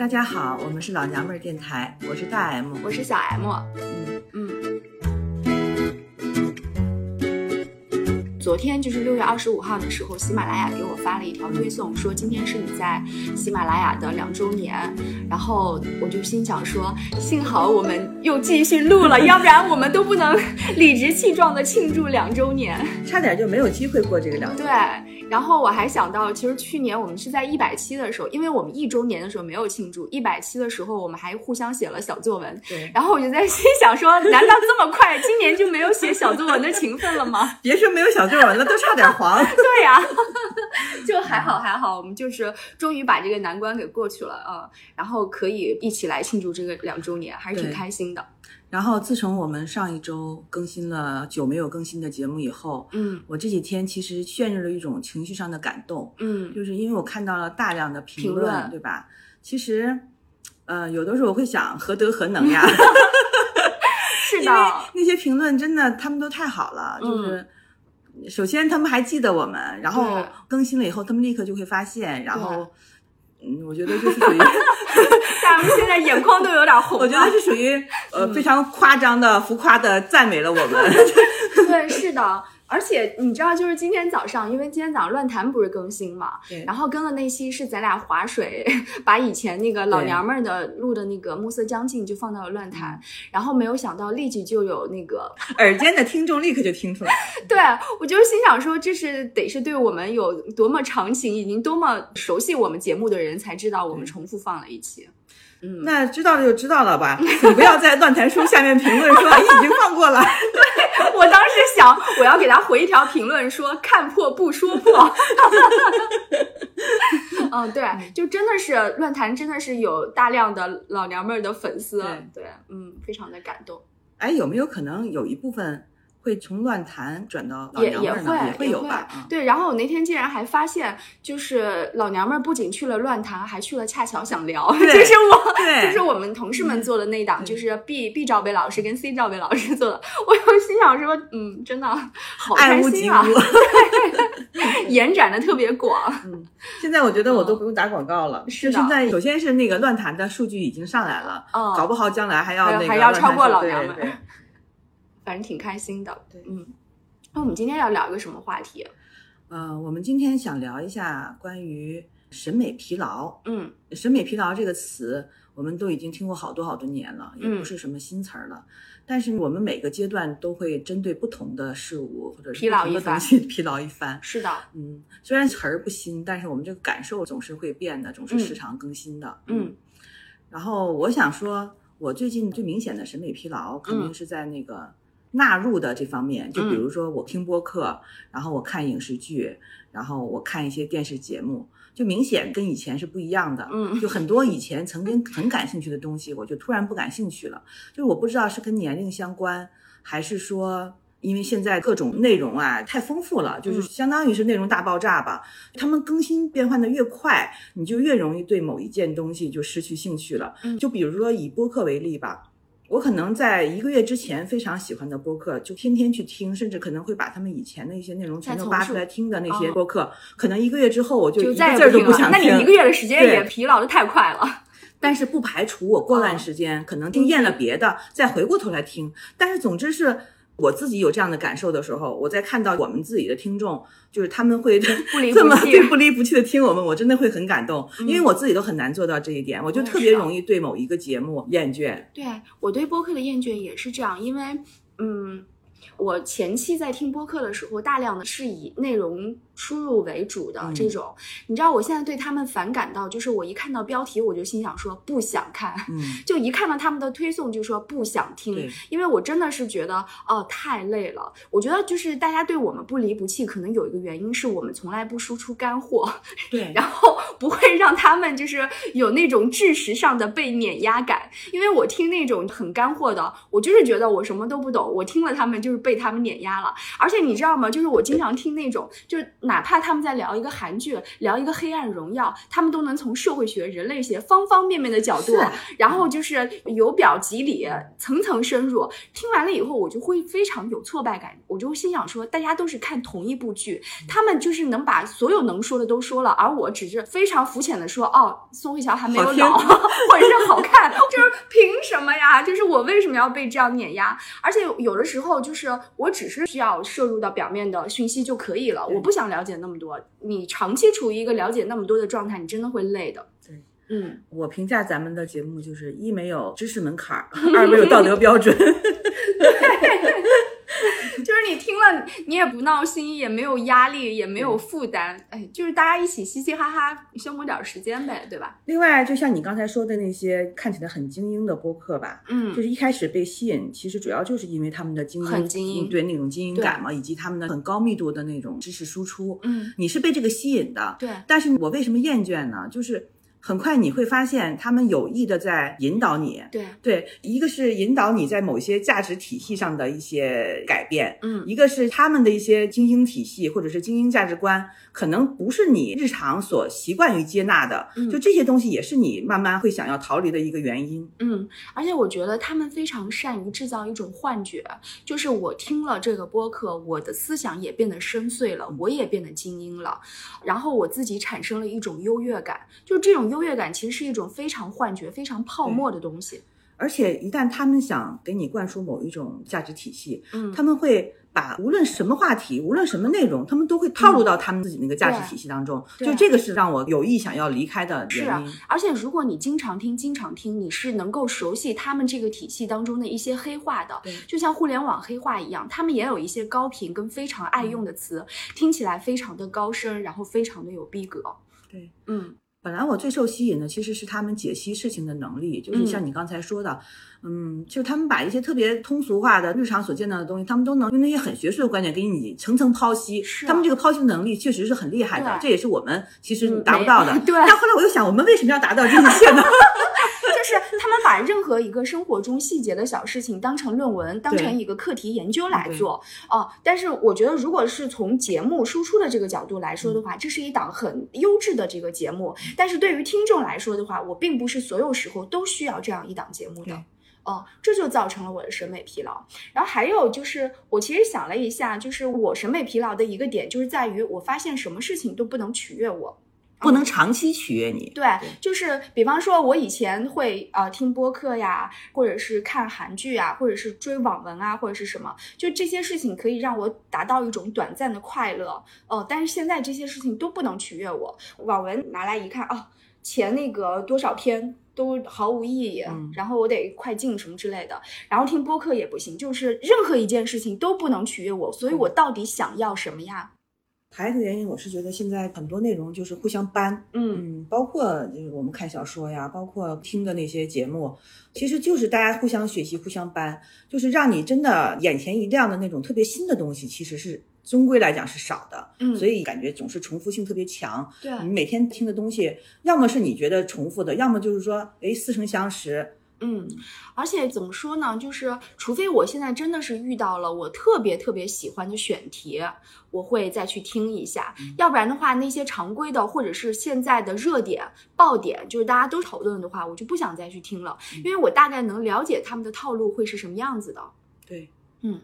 大家好，我们是老娘们儿电台，我是大 M，我是小 M。嗯嗯。昨天就是六月二十五号的时候，喜马拉雅给我发了一条推送，说今天是你在喜马拉雅的两周年。然后我就心想说，幸好我们又继续录了，要不然我们都不能 理直气壮的庆祝两周年，差点就没有机会过这个两周年。对。然后我还想到，其实去年我们是在一百期的时候，因为我们一周年的时候没有庆祝，一百期的时候我们还互相写了小作文。对。然后我就在心想说，难道这么快，今年就没有写小作文的情分了吗？别说没有小作文了，都差点黄。对呀，就还好还好，我们就是终于把这个难关给过去了啊，然后可以一起来庆祝这个两周年，还是挺开心的。然后自从我们上一周更新了久没有更新的节目以后，嗯，我这几天其实陷入了一种情绪上的感动，嗯，就是因为我看到了大量的评论，对吧？其实，呃，有的时候我会想，何德何能呀？是的，那些评论真的他们都太好了，就是首先他们还记得我们，然后更新了以后，他们立刻就会发现，然后。嗯，我觉得就是属于，现在眼眶都有点红。我觉得是属于呃非常夸张的、浮夸的赞美了我们。对，是的。而且你知道，就是今天早上，因为今天早上乱谈不是更新嘛，对。然后跟了那期是咱俩划水，把以前那个老娘们儿的录的那个暮色将近就放到了乱谈，然后没有想到立即就有那个 耳尖的听众立刻就听出来。对，我就是心想说，这是得是对我们有多么长情，已经多么熟悉我们节目的人才知道我们重复放了一期。嗯，那知道了就知道了吧，你不要在乱谈书下面评论说已经放过了。对我当时想，我要给他回一条评论说看破不说破。嗯，对，就真的是乱谈，真的是有大量的老娘们儿的粉丝。对，嗯，非常的感动。哎，有没有可能有一部分？会从乱谈转到也也会也会有吧？对，然后我那天竟然还发现，就是老娘们儿不仅去了乱谈，还去了恰巧想聊，就是我，就是我们同事们做的那档，就是 B B 赵薇老师跟 C 赵薇老师做的。我又心想说，嗯，真的 好开心啊！延展的特别广。嗯，现在我觉得我都不用打广告了。是的，现在首先是那个乱谈的数据已经上来了，嗯，搞不好将来还要那个还要超过老娘们。反正挺开心的，对，嗯，那我们今天要聊一个什么话题？呃，我们今天想聊一下关于审美疲劳。嗯，审美疲劳这个词，我们都已经听过好多好多年了，也不是什么新词儿了。但是我们每个阶段都会针对不同的事物或者不同的东西，疲劳一番。是的，嗯，虽然词儿不新，但是我们这个感受总是会变的，总是时常更新的。嗯，然后我想说，我最近最明显的审美疲劳，肯定是在那个。纳入的这方面，就比如说我听播客，然后我看影视剧，然后我看一些电视节目，就明显跟以前是不一样的。嗯，就很多以前曾经很感兴趣的东西，我就突然不感兴趣了。就是我不知道是跟年龄相关，还是说因为现在各种内容啊太丰富了，就是相当于是内容大爆炸吧。他们更新变换的越快，你就越容易对某一件东西就失去兴趣了。嗯就比如说以播客为例吧。我可能在一个月之前非常喜欢的播客，就天天去听，甚至可能会把他们以前的一些内容全都扒出来听的那些播客，可能一个月之后我就一个字都不想听。那你一个月的时间也疲劳的太快了。但是不排除我过段时间可能听厌了别的，再回过头来听。但是总之是。我自己有这样的感受的时候，我在看到我们自己的听众，就是他们会 这么不离不弃的听我们，我真的会很感动，因为我自己都很难做到这一点，我就特别容易对某一个节目厌倦。对我对播客的厌倦也是这样，因为嗯，我前期在听播客的时候，大量的是以内容。输入为主的这种，你知道我现在对他们反感到，就是我一看到标题我就心想说不想看，嗯，就一看到他们的推送就说不想听，因为我真的是觉得哦太累了。我觉得就是大家对我们不离不弃，可能有一个原因是我们从来不输出干货，对，然后不会让他们就是有那种知识上的被碾压感。因为我听那种很干货的，我就是觉得我什么都不懂，我听了他们就是被他们碾压了。而且你知道吗？就是我经常听那种就是。哪怕他们在聊一个韩剧，聊一个《黑暗荣耀》，他们都能从社会学、人类学方方面面的角度，然后就是由表及里，层层深入。听完了以后，我就会非常有挫败感，我就心想说，大家都是看同一部剧，他们就是能把所有能说的都说了，而我只是非常肤浅的说，哦，宋慧乔还没有老，或者是好看，就是凭什么呀？就是我为什么要被这样碾压？而且有的时候，就是我只是需要摄入到表面的讯息就可以了，我不想了解那么多。你长期处于一个了解那么多的状态，你真的会累的。对，嗯，我评价咱们的节目就是一没有知识门槛，二没有道德标准。就是你听了，你也不闹心，也没有压力，也没有负担，哎，就是大家一起嘻嘻哈哈消磨点时间呗，对吧？另外，就像你刚才说的那些看起来很精英的播客吧，嗯，就是一开始被吸引，其实主要就是因为他们的精英，很精英，对那种精英感嘛，以及他们的很高密度的那种知识输出，嗯，你是被这个吸引的，对。但是我为什么厌倦呢？就是。很快你会发现，他们有意的在引导你。对对，一个是引导你在某些价值体系上的一些改变，嗯，一个是他们的一些精英体系或者是精英价值观，可能不是你日常所习惯于接纳的。嗯，就这些东西也是你慢慢会想要逃离的一个原因。嗯，而且我觉得他们非常善于制造一种幻觉，就是我听了这个播客，我的思想也变得深邃了，我也变得精英了，然后我自己产生了一种优越感，就这种。优越感其实是一种非常幻觉、非常泡沫的东西，而且一旦他们想给你灌输某一种价值体系，嗯，他们会把无论什么话题、无论什么内容，他们都会套入到他们自己那个价值体系当中。就这个是让我有意想要离开的原因。是，而且如果你经常听、经常听，你是能够熟悉他们这个体系当中的一些黑话的。就像互联网黑话一样，他们也有一些高频跟非常爱用的词，听起来非常的高深，然后非常的有逼格。对，嗯。本来我最受吸引的其实是他们解析事情的能力，就是像你刚才说的，嗯，就他们把一些特别通俗化的日常所见到的东西，他们都能用那些很学术的观点给你层层剖析。是，他们这个剖析能力确实是很厉害的，这也是我们其实达不到的。对。但后来我又想，我们为什么要达到这一切呢？就是他们把任何一个生活中细节的小事情当成论文，当成一个课题研究来做哦。但是我觉得，如果是从节目输出的这个角度来说的话，这是一档很优质的这个节目。但是对于听众来说的话，我并不是所有时候都需要这样一档节目的哦，这就造成了我的审美疲劳。然后还有就是，我其实想了一下，就是我审美疲劳的一个点，就是在于我发现什么事情都不能取悦我。不能长期取悦你，对，就是比方说，我以前会呃听播客呀，或者是看韩剧啊，或者是追网文啊，或者是什么，就这些事情可以让我达到一种短暂的快乐，哦，但是现在这些事情都不能取悦我。网文拿来一看，哦，前那个多少篇都毫无意义，然后我得快进什么之类的，然后听播客也不行，就是任何一件事情都不能取悦我，所以我到底想要什么呀？还有一个原因，我是觉得现在很多内容就是互相搬，嗯嗯，包括就是我们看小说呀，包括听的那些节目，其实就是大家互相学习、互相搬，就是让你真的眼前一亮的那种特别新的东西，其实是终归来讲是少的，嗯，所以感觉总是重复性特别强。对，你每天听的东西，要么是你觉得重复的，要么就是说，哎，似曾相识。嗯，而且怎么说呢？就是除非我现在真的是遇到了我特别特别喜欢的选题，我会再去听一下。要不然的话，那些常规的或者是现在的热点爆点，就是大家都讨论的话，我就不想再去听了，因为我大概能了解他们的套路会是什么样子的。对，嗯，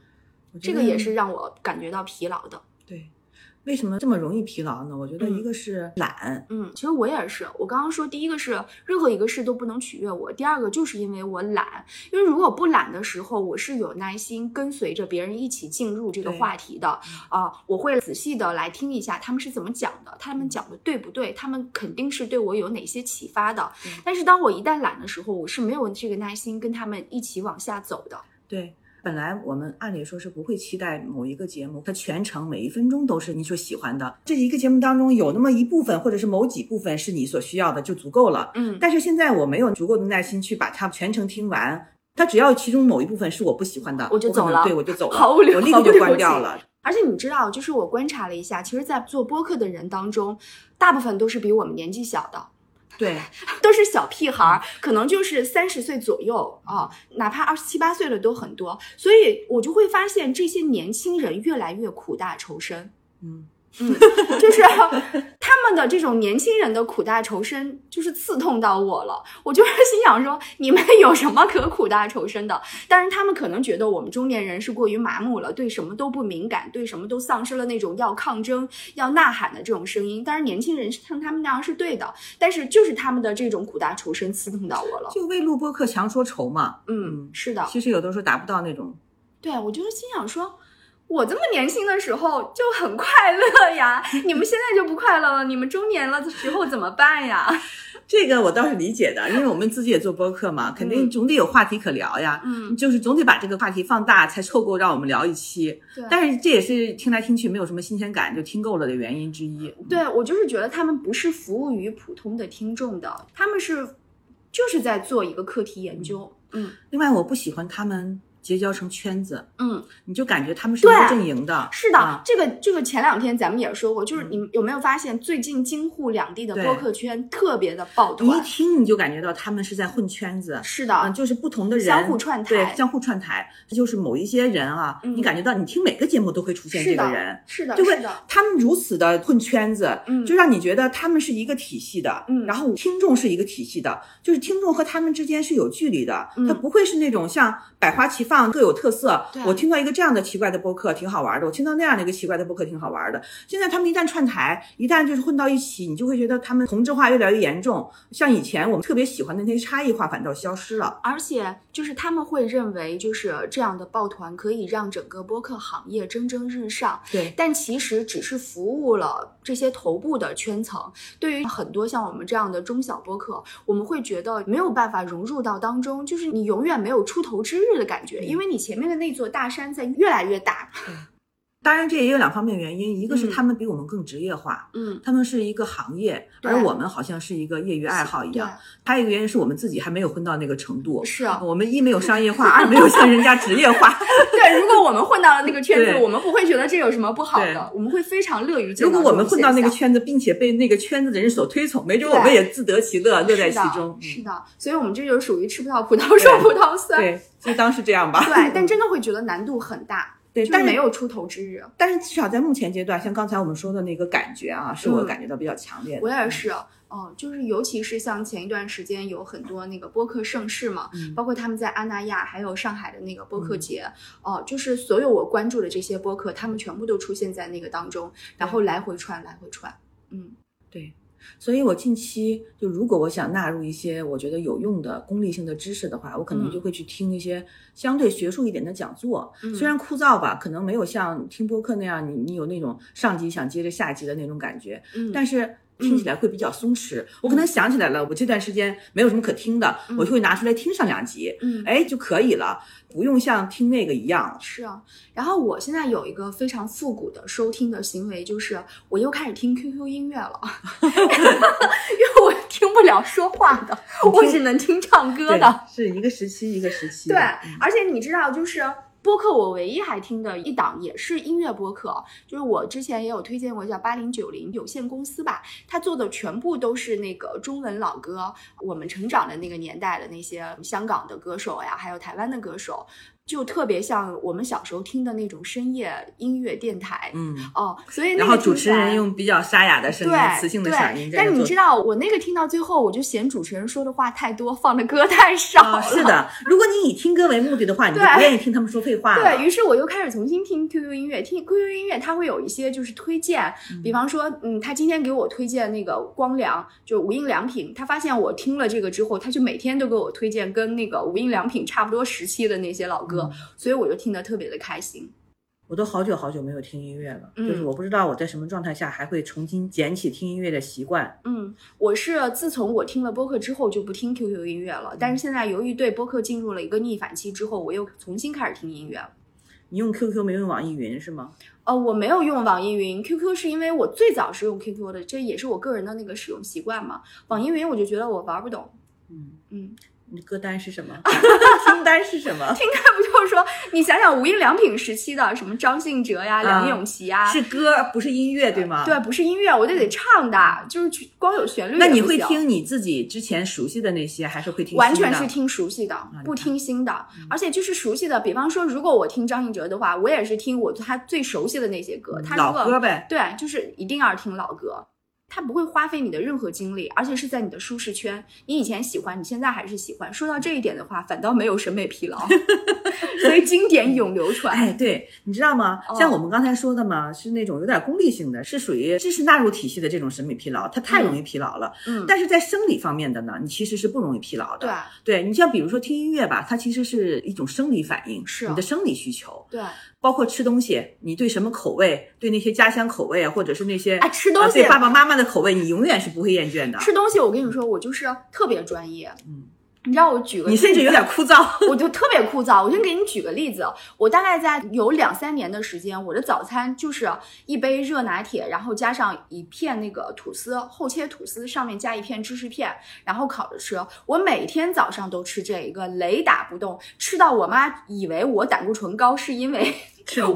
这个也是让我感觉到疲劳的。对。为什么这么容易疲劳呢？我觉得一个是懒，嗯，其实我也是。我刚刚说第一个是任何一个事都不能取悦我，第二个就是因为我懒。因为如果不懒的时候，我是有耐心跟随着别人一起进入这个话题的啊，我会仔细的来听一下他们是怎么讲的，他们讲的对不对？他们肯定是对我有哪些启发的。但是当我一旦懒的时候，我是没有这个耐心跟他们一起往下走的。对。本来我们按理说是不会期待某一个节目，它全程每一分钟都是你所喜欢的。这一个节目当中有那么一部分，或者是某几部分是你所需要的，就足够了。嗯。但是现在我没有足够的耐心去把它全程听完。它只要其中某一部分是我不喜欢的，我就走了。对，我就走 了。好无聊，我立刻就关掉了。而且你知道，就是我观察了一下，其实，在做播客的人当中，大部分都是比我们年纪小的。对，都是小屁孩儿，可能就是三十岁左右啊，哪怕二十七八岁的都很多，所以我就会发现这些年轻人越来越苦大仇深。嗯，嗯，就是他们的这种年轻人的苦大仇深，就是刺痛到我了。我就是心想说，你们有什么可苦大仇深的？但是他们可能觉得我们中年人是过于麻木了，对什么都不敏感，对什么都丧失了那种要抗争、要呐喊的这种声音。但是年轻人像他们那样是对的，但是就是他们的这种苦大仇深刺痛到我了。就为录播课强说愁嘛。嗯，是的。其实有的时候达不到那种。对，我就是心想说。我这么年轻的时候就很快乐呀，你们现在就不快乐了，你们中年了的时候怎么办呀？这个我倒是理解的，因为我们自己也做播客嘛，肯定总得有话题可聊呀。嗯，就是总得把这个话题放大，才凑够让我们聊一期。对，但是这也是听来听去没有什么新鲜感，就听够了的原因之一。对，我就是觉得他们不是服务于普通的听众的，他们是就是在做一个课题研究。嗯，另外我不喜欢他们。结交成圈子，嗯，你就感觉他们是一个阵营的，是的，这个这个前两天咱们也说过，就是你有没有发现最近京沪两地的播客圈特别的抱团？你一听你就感觉到他们是在混圈子，是的，就是不同的人相互串台，对，相互串台，就是某一些人啊，你感觉到你听每个节目都会出现这个人，是的，就会他们如此的混圈子，嗯，就让你觉得他们是一个体系的，嗯，然后听众是一个体系的，就是听众和他们之间是有距离的，他不会是那种像百花齐放各有特色。我听到一个这样的奇怪的播客挺好玩的，我听到那样的一个奇怪的播客挺好玩的。现在他们一旦串台，一旦就是混到一起，你就会觉得他们同质化越来越严重。像以前我们特别喜欢的那些差异化反倒消失了。而且就是他们会认为，就是这样的抱团可以让整个播客行业蒸蒸日上。对，但其实只是服务了这些头部的圈层。对于很多像我们这样的中小播客，我们会觉得没有办法融入到当中，就是你永远没有出头之日的感觉，因为你前面的那。座大山在越来越大。当然，这也有两方面原因，一个是他们比我们更职业化，嗯，他们是一个行业，而我们好像是一个业余爱好一样。还有一个原因是我们自己还没有混到那个程度，是啊，我们一没有商业化，二没有像人家职业化。对，如果我们混到了那个圈子，我们不会觉得这有什么不好的，我们会非常乐于。如果我们混到那个圈子，并且被那个圈子的人所推崇，没准我们也自得其乐，乐在其中。是的，所以我们这就属于吃不到葡萄说葡萄酸，对，就当是这样吧。对，但 真的会觉得难度很大。对，但是没有出头之日。但是至少在目前阶段，像刚才我们说的那个感觉啊，是我感觉到比较强烈的。我也是，哦，就是尤其是像前一段时间有很多那个播客盛世嘛，包括他们在阿那亚还有上海的那个播客节，哦，就是所有我关注的这些播客，他们全部都出现在那个当中，然后来回串，来回串。嗯，对。所以，我近期就如果我想纳入一些我觉得有用的功利性的知识的话，我可能就会去听一些相对学术一点的讲座。虽然枯燥吧，可能没有像听播客那样，你你有那种上集想接着下集的那种感觉。嗯，但是。听起来会比较松弛，我可能想起来了，我这段时间没有什么可听的，我就会拿出来听上两集，嗯，哎就可以了，不用像听那个一样。是啊，然后我现在有一个非常复古的收听的行为，就是我又开始听 QQ 音乐了，因为我听不了说话的，我只能听唱歌的，是一个时期一个时期。对，而且你知道，就是。播客我唯一还听的一档也是音乐播客，就是我之前也有推荐过，叫八零九零有限公司吧，他做的全部都是那个中文老歌，我们成长的那个年代的那些香港的歌手呀，还有台湾的歌手。就特别像我们小时候听的那种深夜音乐电台，嗯哦，所以然后主持人用比较沙哑的声音、磁性的嗓音。但是你知道，我那个听到最后，我就嫌主持人说的话太多，放的歌太少。是的，如果你以听歌为目的的话，你就不愿意听他们说废话了。对于是，我又开始重新听 QQ 音乐，听 QQ 音乐，它会有一些就是推荐，比方说，嗯，他今天给我推荐那个光良，就无印良品，他发现我听了这个之后，他就每天都给我推荐跟那个无印良品差不多时期的那些老歌。所以我就听得特别的开心。我都好久好久没有听音乐了，就是我不知道我在什么状态下还会重新捡起听音乐的习惯。嗯，我是自从我听了播客之后就不听 QQ 音乐了，但是现在由于对播客进入了一个逆反期之后，我又重新开始听音乐了。你用 QQ 没用网易云是吗？呃，我没有用网易云，QQ 是因为我最早是用 QQ 的，这也是我个人的那个使用习惯嘛。网易云我就觉得我玩不懂。嗯嗯。你歌单是什么？清单是什么？听单不就是说，你想想无印良品时期的什么张信哲呀、梁咏琪呀，是歌不是音乐对吗？对，不是音乐，我就得唱的，就是光有旋律。那你会听你自己之前熟悉的那些，还是会听？完全是听熟悉的，不听新的。而且就是熟悉的，比方说，如果我听张信哲的话，我也是听我他最熟悉的那些歌。他老歌呗。对，就是一定要听老歌。它不会花费你的任何精力，而且是在你的舒适圈。你以前喜欢，你现在还是喜欢。说到这一点的话，反倒没有审美疲劳，所以经典永流传。哎，对，你知道吗？像我们刚才说的嘛，是那种有点功利性的，是属于知识纳入体系的这种审美疲劳，它太容易疲劳了。嗯，但是在生理方面的呢，你其实是不容易疲劳的。对，对你像比如说听音乐吧，它其实是一种生理反应，是你的生理需求。对。包括吃东西，你对什么口味，对那些家乡口味啊，或者是那些啊吃东西，对爸爸妈妈的口味，你永远是不会厌倦的。吃东西，我跟你说，我就是特别专业。嗯。你知道我举个，你甚至有点枯燥，我就特别枯燥。我先给你举个例子，我大概在有两三年的时间，我的早餐就是一杯热拿铁，然后加上一片那个吐司，厚切吐司上面加一片芝士片，然后烤着吃。我每天早上都吃这一个，雷打不动，吃到我妈以为我胆固醇高，是因为。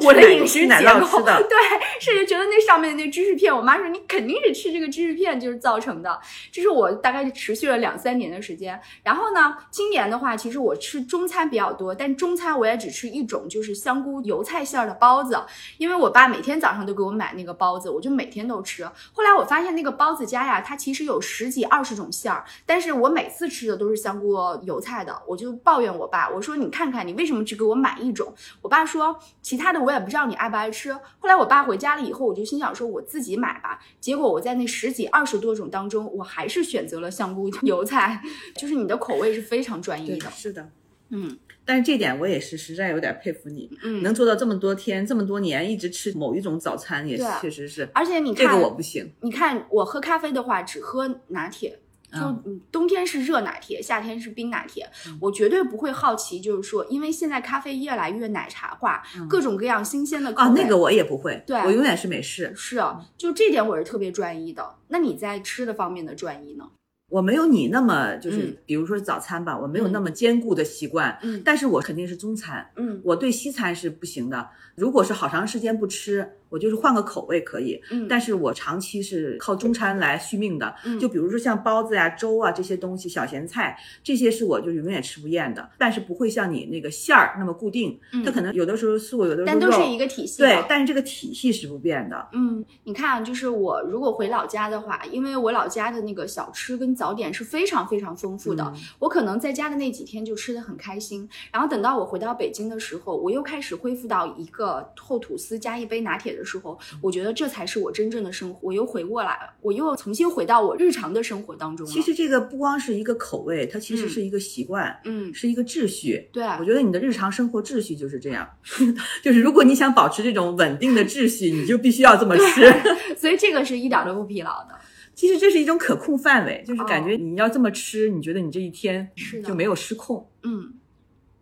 我的饮食结构，对，甚至觉得那上面的那芝士片，我妈说你肯定是吃这个芝士片就是造成的。这是我大概持续了两三年的时间。然后呢，今年的话，其实我吃中餐比较多，但中餐我也只吃一种，就是香菇油菜馅儿的包子，因为我爸每天早上都给我买那个包子，我就每天都吃。后来我发现那个包子家呀，它其实有十几二十种馅儿，但是我每次吃的都是香菇油菜的，我就抱怨我爸，我说你看看你为什么只给我买一种？我爸说其。他的我也不知道你爱不爱吃。后来我爸回家了以后，我就心想说我自己买吧。结果我在那十几二十多种当中，我还是选择了香菇油菜。就是你的口味是非常专一的。是的，嗯。但是这点我也是实在有点佩服你，嗯，能做到这么多天这么多年一直吃某一种早餐，也确实是。而且你看，这个我不行。你看我喝咖啡的话，只喝拿铁。就冬天是热拿铁，夏天是冰拿铁。我绝对不会好奇，就是说，因为现在咖啡越来越奶茶化，各种各样新鲜的啊，那个我也不会，对我永远是美式。是啊，就这点我是特别专一的。那你在吃的方面的专一呢？我没有你那么就是，比如说早餐吧，我没有那么坚固的习惯。嗯，但是我肯定是中餐。嗯，我对西餐是不行的。如果是好长时间不吃。我就是换个口味可以，嗯，但是我长期是靠中餐来续命的，嗯，就比如说像包子呀、粥啊这些东西，小咸菜这些是我就永远吃不厌的，但是不会像你那个馅儿那么固定，嗯，它可能有的时候素，有的时候肉，但都是一个体系，对，但是这个体系是不变的，嗯，你看，就是我如果回老家的话，因为我老家的那个小吃跟早点是非常非常丰富的，我可能在家的那几天就吃的很开心，然后等到我回到北京的时候，我又开始恢复到一个厚吐司加一杯拿铁的时候，我觉。得这才是我真正的生活，我又回过来了，我又重新回到我日常的生活当中。其实这个不光是一个口味，它其实是一个习惯，嗯，是一个秩序。对，我觉得你的日常生活秩序就是这样，就是如果你想保持这种稳定的秩序，你就必须要这么吃。所以这个是一点都不疲劳的。其实这是一种可控范围，就是感觉你要这么吃，你觉得你这一天是就没有失控。嗯，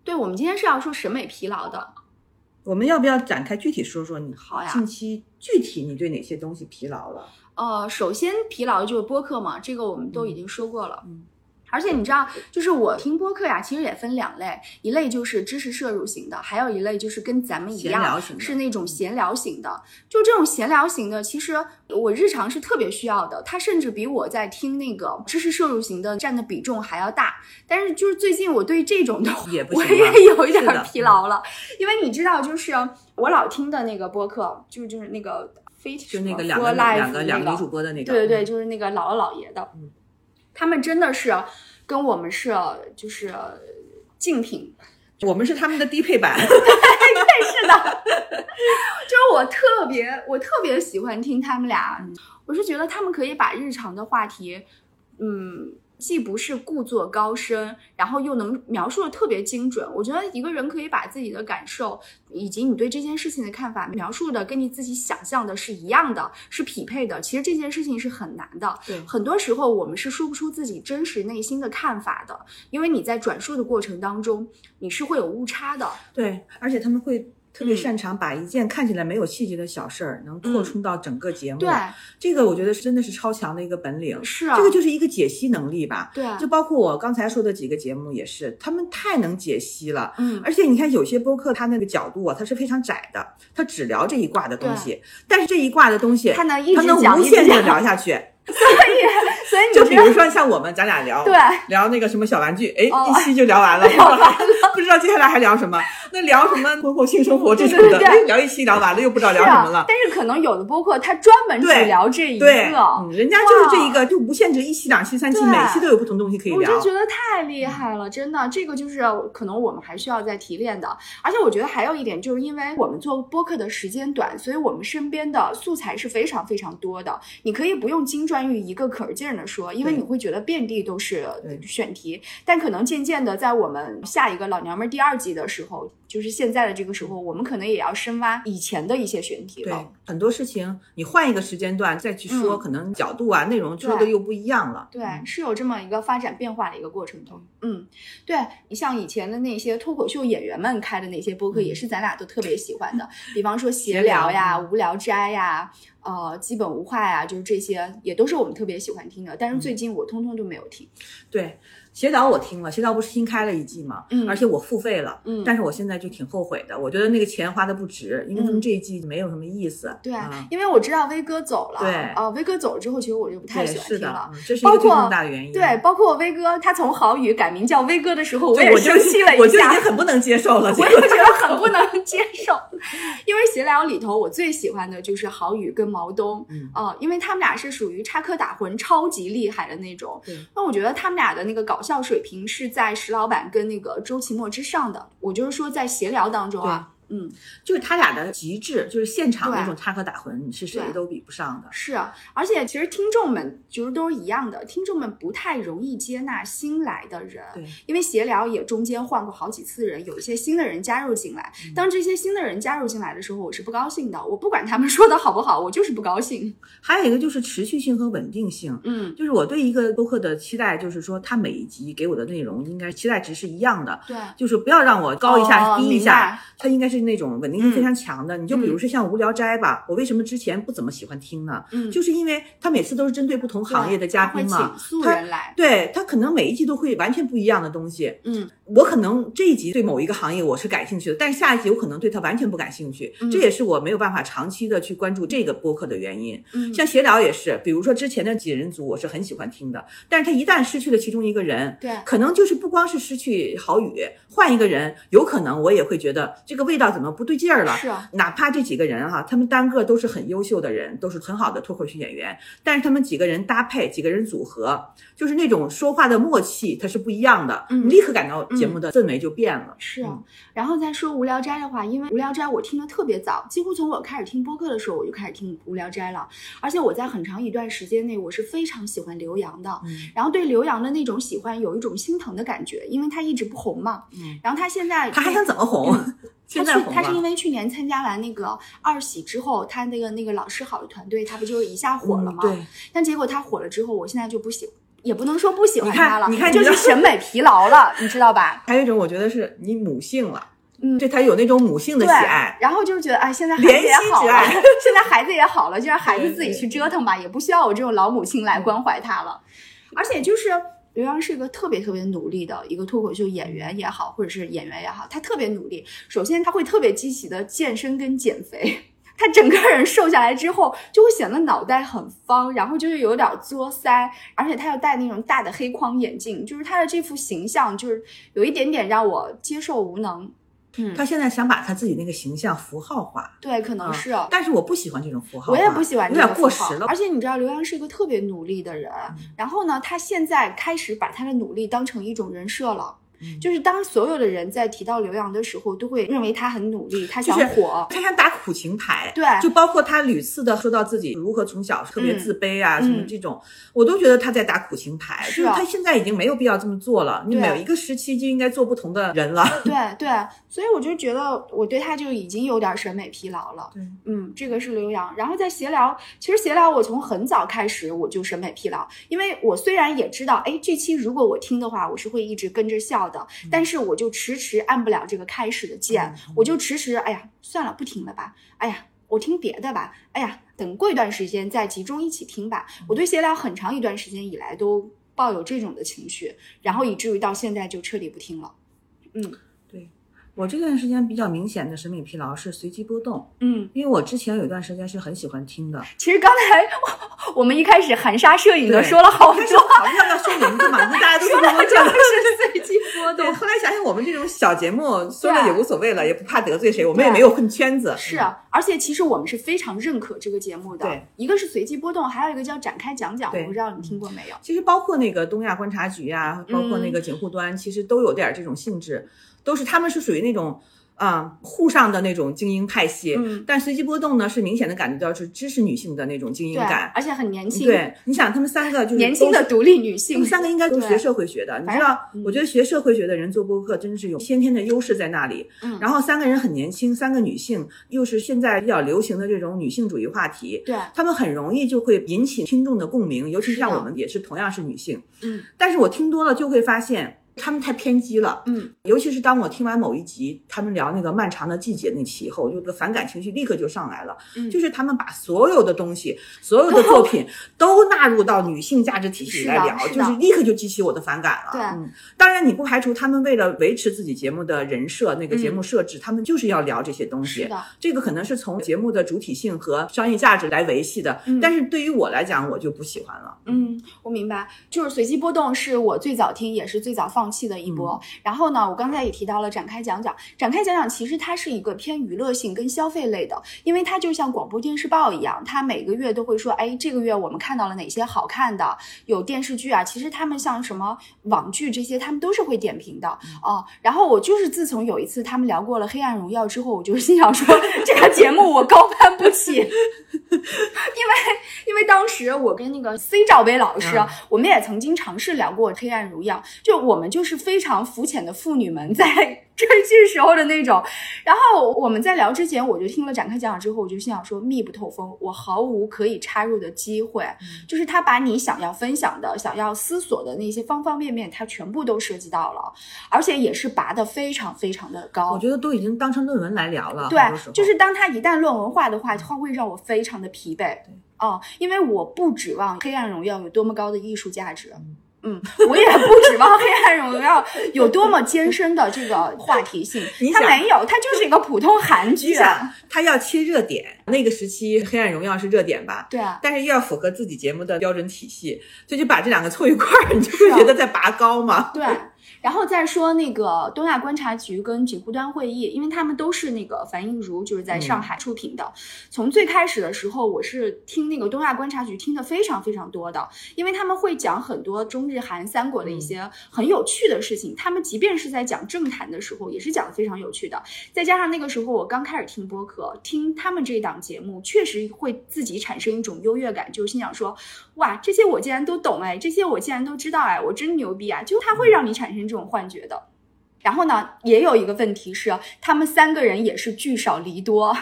对，我们今天是要说审美疲劳的。我们要不要展开具体说说？你好呀，近期具体你对哪些东西疲劳了？呃，首先疲劳就是播客嘛，这个我们都已经说过了。嗯。而且你知道，就是我听播客呀，其实也分两类，一类就是知识摄入型的，还有一类就是跟咱们一样，是那种闲聊型的。就这种闲聊型的，其实我日常是特别需要的，它甚至比我在听那个知识摄入型的占的比重还要大。但是就是最近我对这种的，我也有一点疲劳了，因为你知道，就是我老听的那个播客，就就是那个非就那个两个两个两个女主播的那个，对对对，就是那个姥姥姥爷的，嗯。他们真的是跟我们是就是竞品，我们是他们的低配版。对，是的，就是我特别我特别喜欢听他们俩，我是觉得他们可以把日常的话题，嗯。既不是故作高深，然后又能描述的特别精准。我觉得一个人可以把自己的感受以及你对这件事情的看法描述的跟你自己想象的是一样的，是匹配的。其实这件事情是很难的。对，很多时候我们是说不出自己真实内心的看法的，因为你在转述的过程当中，你是会有误差的。对，而且他们会。特别擅长把一件看起来没有细节的小事儿，能扩充到整个节目。对，这个我觉得真的是超强的一个本领。是啊，这个就是一个解析能力吧。对，就包括我刚才说的几个节目也是，他们太能解析了。嗯，而且你看有些播客，它那个角度啊，它是非常窄的，它只聊这一卦的东西，但是这一卦的东西，他能一直讲，无限的聊下去。所以，所以就比如说像我们咱俩聊，对，聊那个什么小玩具，哎，一期就聊完了，不知道接下来还聊什么。那聊什么婚后性生活这种的，聊一期聊完了，又不知道聊什么了。但是可能有的播客它专门只聊这一个，嗯，人家就是这一个，就无限制一期、两期、三期，每期都有不同东西可以聊。我就觉得太厉害了，真的，这个就是可能我们还需要再提炼的。而且我觉得还有一点，就是因为我们做播客的时间短，所以我们身边的素材是非常非常多的。你可以不用精专于一个可劲儿的说，因为你会觉得遍地都是选题。但可能渐渐的，在我们下一个老娘们第二季的时候。就是现在的这个时候，我们可能也要深挖以前的一些选题了。对，很多事情你换一个时间段再去说，可能角度啊、内容说的又不一样了。对，是有这么一个发展变化的一个过程的。嗯，对你像以前的那些脱口秀演员们开的那些播客，也是咱俩都特别喜欢的。比方说闲聊呀、无聊斋呀、呃基本无话呀，就是这些也都是我们特别喜欢听的。但是最近我通通都没有听。对。协导我听了，协导不是新开了一季吗？嗯，而且我付费了，嗯，但是我现在就挺后悔的，我觉得那个钱花的不值，因为他们这一季没有什么意思。对，因为我知道威哥走了，对，啊，威哥走了之后，其实我就不太喜欢听了，这是一个最重大的原因。对，包括威哥他从郝宇改名叫威哥的时候，我也生气了一下，我就已经很不能接受了，我就觉得 很不能接受，因为闲聊里头我最喜欢的就是郝宇跟毛东，嗯，啊，因为他们俩是属于插科打诨超级厉害的那种，那我觉得他们俩的那个搞笑水平是。在石老板跟那个周奇墨之上的，我就是说在闲聊当中啊。嗯，就是他俩的极致，就是现场那种插科打诨，是谁都比不上的。是啊，而且其实听众们就是都是一样的，听众们不太容易接纳新来的人。对，因为闲聊也中间换过好几次人，有一些新的人加入进来。当这些新的人加入进来的时候，我是不高兴的。我不管他们说的好不好，我就是不高兴。还有一个就是持续性和稳定性。嗯，就是我对一个播客的期待，就是说他每一集给我的内容应该期待值是一样的。对，就是不要让我高一下低一下，他应该是那种稳定性。非常强的，你就比如说像《无聊斋》吧，我为什么之前不怎么喜欢听呢？嗯，就是因为他每次都是针对不同行业的嘉宾嘛，素人来，对他可能每一季都会完全不一样的东西。嗯，我可能这一集对某一个行业我是感兴趣的，但是下一集我可能对他完全不感兴趣，这也是我没有办法长期的去关注这个播客的原因。嗯，像闲聊也是，比如说之前的几人组我是很喜欢听的，但是他一旦失去了其中一个人，对，可能就是不光是失去郝宇，换一个人，有可能我也会觉得这个味道怎么不对劲儿了。是啊，哪怕这几个人哈，他们单个都是很优秀的人，都是很好的脱口秀演员，但是他们几个人搭配，几个人组合，就是那种说话的默契，它是不一样的。嗯，立刻感到节目的氛围就变了。是啊，然后再说《无聊斋》的话，因为《无聊斋》我听的特别早，几乎从我开始听播客的时候，我就开始听《无聊斋》了。而且我在很长一段时间内，我是非常喜欢刘洋的。嗯，然后对刘洋的那种喜欢，有一种心疼的感觉，因为他一直不红嘛。嗯，然后他现在他还想怎么红？他去，他是因为去年参加完那个二喜之后，他那个那个老师好的团队，他不就一下火了吗？对。但结果他火了之后，我现在就不喜，也不能说不喜欢他了，你看，就是审美疲劳了，你知道吧？还有一种，我觉得是你母性了，嗯，对他有那种母性的喜爱，然后就是觉得，哎，现在孩子也好了，现在孩子也好了，就让孩子自己去折腾吧，也不需要我这种老母亲来关怀他了，而且就是。刘洋是一个特别特别努力的一个脱口秀演员也好，或者是演员也好，他特别努力。首先，他会特别积极的健身跟减肥，他整个人瘦下来之后，就会显得脑袋很方，然后就是有点作腮，而且他要戴那种大的黑框眼镜，就是他的这副形象，就是有一点点让我接受无能。他现在想把他自己那个形象符号化，对，可能是，但是我不喜欢这种符号，我也不喜欢，有点过时了。而且你知道，刘洋是一个特别努力的人，然后呢，他现在开始把他的努力当成一种人设了。就是当所有的人在提到刘洋的时候，都会认为他很努力，他想火，他想打苦情牌。对，就包括他屡次的说到自己如何从小特别自卑啊，什么这种，我都觉得他在打苦情牌。是他现在已经没有必要这么做了，你每一个时期就应该做不同的人了。对对，所以我就觉得我对他就已经有点审美疲劳了。对，嗯，这个是刘洋。然后在闲聊，其实闲聊我从很早开始我就审美疲劳，因为我虽然也知道，哎，这期如果我听的话，我是会一直跟着笑。要的，但是我就迟迟按不了这个开始的键，我就迟迟，哎呀，算了，不听了吧，哎呀，我听别的吧，哎呀，等过一段时间再集中一起听吧。我对闲聊很长一段时间以来都抱有这种的情绪，然后以至于到现在就彻底不听了。嗯。我这段时间比较明显的审美疲劳是随机波动，嗯，因为我之前有一段时间是很喜欢听的。其实刚才我们一开始含沙射影的说了好多，好像要说名字嘛，大家都说的真的是随机波 动。后来想想，我们这种小节目说了也无所谓了，也不怕得罪谁，我们也没有混圈子。是啊，而且其实我们是非常认可这个节目的。对，一个是随机波动，还有一个叫展开讲讲，我不知道你听过没有？其实包括那个东亚观察局啊，包括那个警护端，其实都有点这种性质，都是他们是属于那种。啊，沪上的那种精英派系，嗯，但随机波动呢，是明显的感觉到是知识女性的那种精英感，而且很年轻。对，你想，他们三个就是 年轻的独立女性，她们三个应该都学社会学的。你知道，我觉得学社会学的人做播客真的是有先天的优势在那里。嗯，然后三个人很年轻，三个女性又是现在比较流行的这种女性主义话题，对，她们很容易就会引起听众的共鸣，尤其像我们也是同样是女性，嗯，但是我听多了就会发现。他们太偏激了，嗯，尤其是当我听完某一集他们聊那个漫长的季节那期以后，就个反感情绪立刻就上来了，嗯，就是他们把所有的东西、所有的作品都纳入到女性价值体系来聊，就是立刻就激起我的反感了。对，嗯，当然你不排除他们为了维持自己节目的人设，那个节目设置，他们就是要聊这些东西。是的，这个可能是从节目的主体性和商业价值来维系的，但是对于我来讲，我就不喜欢了。嗯，我明白，就是随机波动是我最早听也是最早放弃的一波。然后呢，我刚才也提到了展开讲讲，展开讲讲，其实它是一个偏娱乐性跟消费类的，因为它就像广播电视报一样，它每个月都会说，哎，这个月我们看到了哪些好看的，有电视剧啊，其实他们像什么网剧这些，他们都是会点评的哦。然后我就是自从有一次他们聊过了《黑暗荣耀》之后，我就心想说，这个节目我高攀不起，因为因为当时我跟那个 C 赵薇老师，我们也曾经尝试聊过《黑暗荣耀》，就我们就是非常。肤浅的妇女们在 追剧时候的那种，然后我们在聊之前，我就听了展开讲讲之后，我就心想说密不透风，我毫无可以插入的机会。就是他把你想要分享的、想要思索的那些方方面面，他全部都涉及到了，而且也是拔得非常非常的高。我觉得都已经当成论文来聊了。对，就是当他一旦论文化的话，他会让我非常的疲惫。哦，因为我不指望《黑暗荣耀》有多么高的艺术价值。嗯，我也不指望《黑暗荣耀》有多么艰深的这个话题性，它没有，它就是一个普通韩剧。啊它要切热点，那个时期《黑暗荣耀》是热点吧？对啊。但是又要符合自己节目的标准体系，所以就把这两个凑一块儿，你就会觉得在拔高嘛。对。然后再说那个东亚观察局跟锦湖端会议，因为他们都是那个樊映茹就是在上海出品的。从最开始的时候，我是听那个东亚观察局听的非常非常多的，因为他们会讲很多中日韩三国的一些很有趣的事情。他们即便是在讲政坛的时候，也是讲的非常有趣的。再加上那个时候我刚开始听播客，听他们这一档节目，确实会自己产生一种优越感，就是心想说，哇，这些我竟然都懂哎，这些我竟然都知道哎，我真牛逼啊！就它会让你产生。这种幻觉的，然后呢，也有一个问题是，他们三个人也是聚少离多，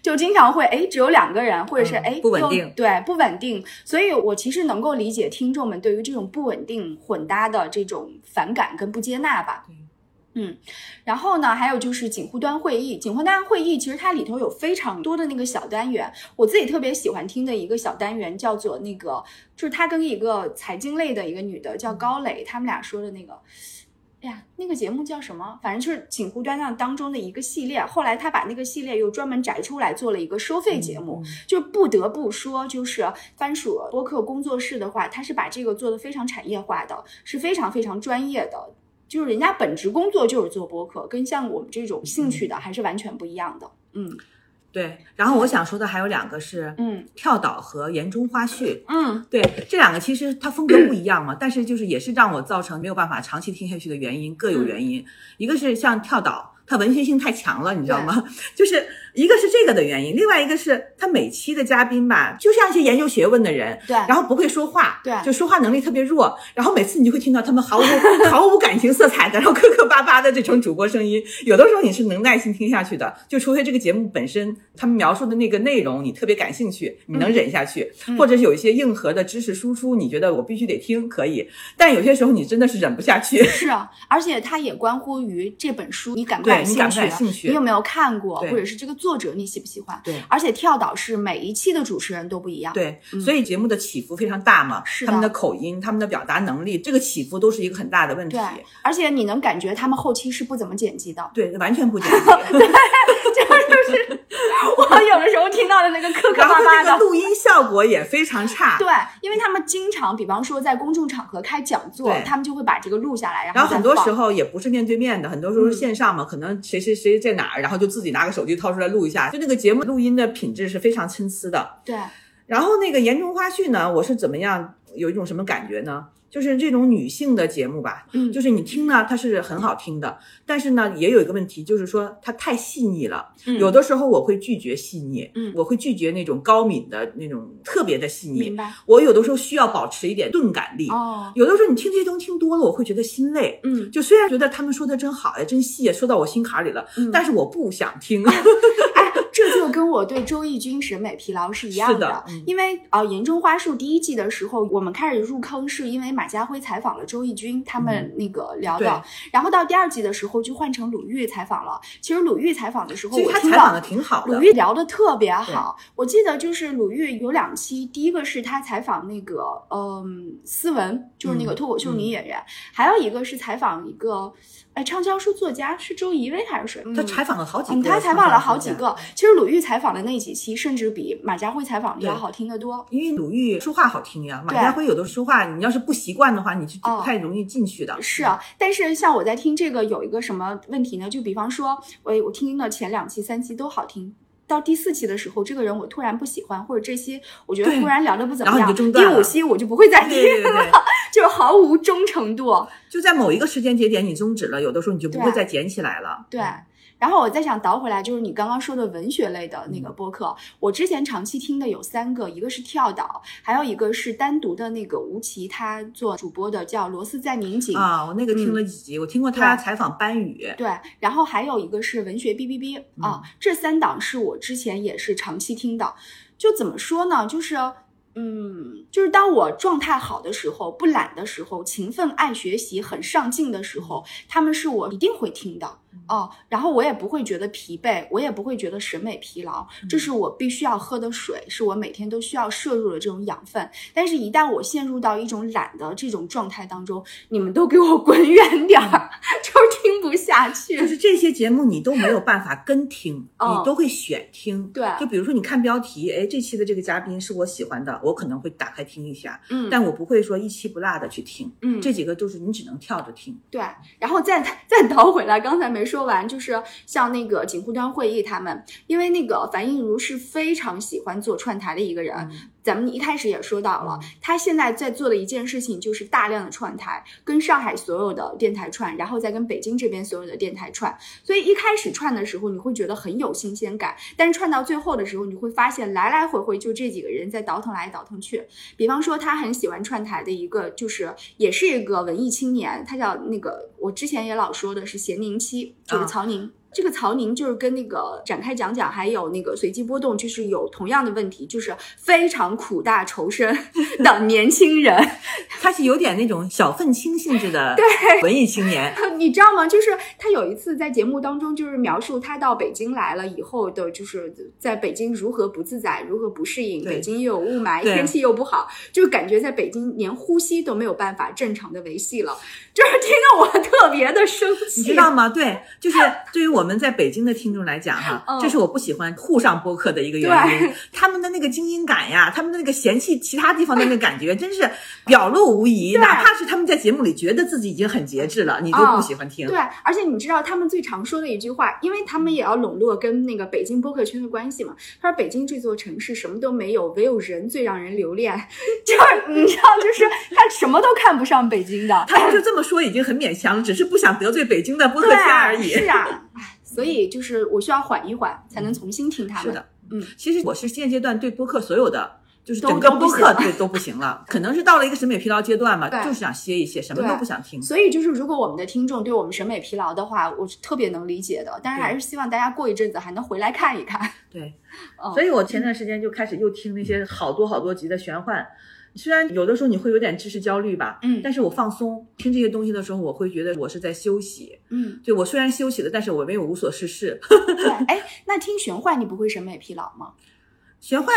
就经常会哎，只有两个人，或者是哎不稳定，对不稳定。所以我其实能够理解听众们对于这种不稳定混搭的这种反感跟不接纳吧。嗯，然后呢，还有就是警护端会议，警护端会议其实它里头有非常多的那个小单元，我自己特别喜欢听的一个小单元叫做那个，就是他跟一个财经类的一个女的叫高磊，他们俩说的那个。哎呀，那个节目叫什么？反正就是警护端上当中的一个系列。后来他把那个系列又专门摘出来做了一个收费节目。就不得不说，就是番薯播客工作室的话，他是把这个做的非常产业化的，是非常非常专业的。就是人家本职工作就是做播客，跟像我们这种兴趣的还是完全不一样的。嗯。对，然后我想说的还有两个是，嗯，跳岛和岩中花絮，嗯，对，这两个其实它风格不一样嘛，但是就是也是让我造成没有办法长期听下去的原因，各有原因。一个是像跳岛，它文学性太强了，你知道吗？就是一个是这个的原因，另外一个是他每期的嘉宾吧，就像一些研究学问的人，对，然后不会说话，对，就说话能力特别弱，然后每次你就会听到他们毫无 毫无感情色彩的，然后磕磕巴巴的这种主播声音，有的时候你是能耐心听下去的，就除非这个节目本身他们描述的那个内容你特别感兴趣，你能忍下去，或者是有一些硬核的知识输出，你觉得我必须得听可以，但有些时候你真的是忍不下去。是啊，而且它也关乎于这本书你感不感兴趣，你有没有看过，或者是这个作者你喜不喜欢？对，而且跳岛是每一期的主持人都不一样，对，所以节目的起伏非常大嘛，是他们的口音、他们的表达能力，这个起伏都是一个很大的问题。对，而且你能感觉他们后期是不怎么剪辑的，对，完全不剪辑。对，这就是我有的时候听到的那个磕磕巴巴的。录音效果也非常差。对，因为他们经常，比方说在公众场合开讲座，他们就会把这个录下来，然后很多时候也不是面对面的，很多时候是线上嘛，可能谁谁谁在哪儿，然后就自己拿个手机掏出来录一下，就那个节目录音的品质是非常参差的。对。然后那个言中花絮呢，我是怎么样有一种什么感觉呢？就是这种女性的节目吧，嗯，就是你听呢，它是很好听的，但是呢，也有一个问题，就是说它太细腻了。有的时候我会拒绝细腻，嗯，我会拒绝那种高敏的那种特别的细腻。明白。我有的时候需要保持一点钝感力。哦。有的时候你听这些东西听多了，我会觉得心累。嗯。就虽然觉得他们说的真好呀，真细呀，说到我心坎里了，嗯，但是我不想听。跟我对周轶君审美疲劳是一样的。因为啊，《言中花树》第一季的时候，我们开始入坑是因为马家辉采访了周轶君，他们那个聊的。然后到第二季的时候，就换成鲁豫采访了。其实鲁豫采访的时候，我听访的挺好的。鲁豫聊的特别好。我记得就是鲁豫有两期，第一个是他采访那个嗯思文，就是那个脱口秀女演员，还有一个是采访一个。哎，畅销书作家是周怡薇还是谁？他采访了好几个，他采访了好几个。其实鲁豫采访的那几期，甚至比马家辉采访的要好听得多。因为鲁豫说话好听呀，马家辉有的说话，你要是不习惯的话，你是不太容易进去的。是啊，但是像我在听这个，有一个什么问题呢？就比方说，我我听的前两期、三期都好听。到第四期的时候，这个人我突然不喜欢，或者这些我觉得突然聊的不怎么样，第五期我就不会再听了，就毫无忠诚度。就在某一个时间节点你终止了，有的时候你就不会再捡起来了。对。然后我再想倒回来，就是你刚刚说的文学类的那个播客，我之前长期听的有三个，一个是跳岛，还有一个是单独的那个吴奇他做主播的，叫罗斯在拧紧啊，我那个听了几集，我听过他采访班宇。对，然后还有一个是文学 B B B 啊，这三档是我之前也是长期听的，就怎么说呢，就是。嗯，就是当我状态好的时候，不懒的时候，勤奋爱学习，很上进的时候，他们是我一定会听的哦。然后我也不会觉得疲惫，我也不会觉得审美疲劳，这是我必须要喝的水，是我每天都需要摄入的这种养分。但是，一旦我陷入到一种懒的这种状态当中，你们都给我滚远点儿，就听不下去。就是这些节目你都没有办法跟听，你都会选听。对，就比如说你看标题，哎，这期的这个嘉宾是我喜欢的。我可能会打开听一下，嗯，但我不会说一期不落的去听，嗯，这几个都是你只能跳着听，对，然后再再倒回来，刚才没说完，就是像那个锦湖端会议他们，因为那个樊映茹是非常喜欢做串台的一个人。咱们一开始也说到了，他现在在做的一件事情就是大量的串台，跟上海所有的电台串，然后再跟北京这边所有的电台串。所以一开始串的时候，你会觉得很有新鲜感，但是串到最后的时候，你会发现来来回回就这几个人在倒腾来倒腾去。比方说，他很喜欢串台的一个，就是也是一个文艺青年，他叫那个，我之前也老说的是咸宁七，就是曹宁。这个曹宁就是跟那个展开讲讲，还有那个随机波动，就是有同样的问题，就是非常苦大仇深 的年轻人，他是有点那种小愤青性质的 对文艺青年，你知道吗？就是他有一次在节目当中，就是描述他到北京来了以后的，就是在北京如何不自在，如何不适应，北京又有雾霾，天气又不好，就感觉在北京连呼吸都没有办法正常的维系了，就是听得我特别的生气，你知道吗？对，就是对于我。我们在北京的听众来讲，哈，这是我不喜欢沪上播客的一个原因。他们的那个精英感呀，他们的那个嫌弃其他地方的那个感觉，真是表露无遗。哪怕是他们在节目里觉得自己已经很节制了，你都不喜欢听。对，而且你知道他们最常说的一句话，因为他们也要笼络跟那个北京播客圈的关系嘛。他说：“北京这座城市什么都没有，唯有人最让人留恋。”就是你知道，就是他什么都看不上北京的。他们就这么说已经很勉强了，只是不想得罪北京的播客圈而已。是啊。所以就是我需要缓一缓，才能重新听他们。是的，嗯，其实我是现阶段对播客所有的。就是都整个播客行对都不行了，可能是到了一个审美疲劳阶段嘛，就是想歇一歇，什么都不想听。所以就是，如果我们的听众对我们审美疲劳的话，我是特别能理解的。但是还是希望大家过一阵子还能回来看一看。对，嗯所以我前段时间就开始又听那些好多好多集的玄幻。虽然有的时候你会有点知识焦虑吧，嗯但是我放松听这些东西的时候，我会觉得我是在休息。嗯，对我虽然休息了，但是我没有无所事事。对。哎，那听玄幻你不会审美疲劳吗？玄幻，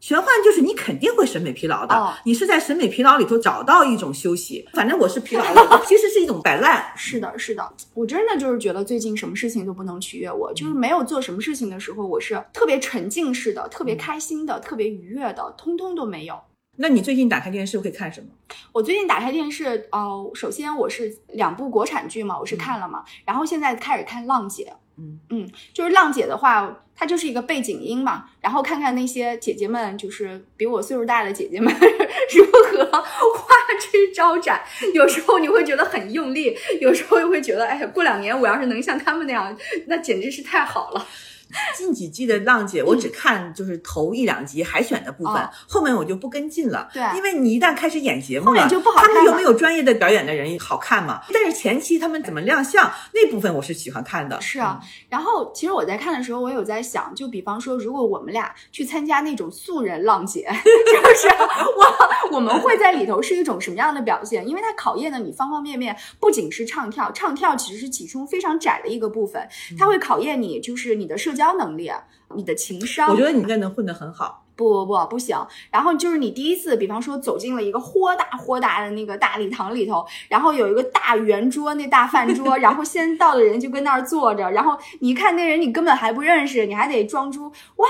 玄幻就是你肯定会审美疲劳的，哦你是在审美疲劳里头找到一种休息。反正我是疲劳了，其实是一种摆烂。是的，是的，我真的就是觉得最近什么事情都不能取悦我，就是没有做什么事情的时候，我是特别沉浸式的、特别开心的、特别愉悦的，通通都没有。那你最近打开电视会看什么？我最近打开电视，呃，首先我是两部国产剧嘛，我是看了嘛，然后现在开始看《浪姐》。嗯嗯，就是浪姐的话，她就是一个背景音嘛，然后看看那些姐姐们，就是比我岁数大的姐姐们 如何花枝招展。有时候你会觉得很用力，有时候又会觉得，哎呀，过两年我要是能像他们那样，那简直是太好了。近几季的浪姐，我只看就是头一两集海选的部分，哦后面我就不跟进了。对因为你一旦开始演节目了，后面就不好看了他们有没有专业的表演的人好看嘛？但是前期他们怎么亮相那部分我是喜欢看的。是啊，然后其实我在看的时候，我有在想，就比方说，如果我们俩去参加那种素人浪姐，就是我我们会在里头是一种什么样的表现？因为它考验的你方方面面，不仅是唱跳，唱跳其实是其中非常窄的一个部分，它会考验你就是你的社交能力、你的情商。我觉得你应该能混得很好。不不不不行，然后就是你第一次，比方说走进了一个豁大豁大的那个大礼堂里头，然后有一个大圆桌，那大饭桌，然后先到的人就跟那儿坐着，然后你一看那人你根本还不认识，你还得装出哇，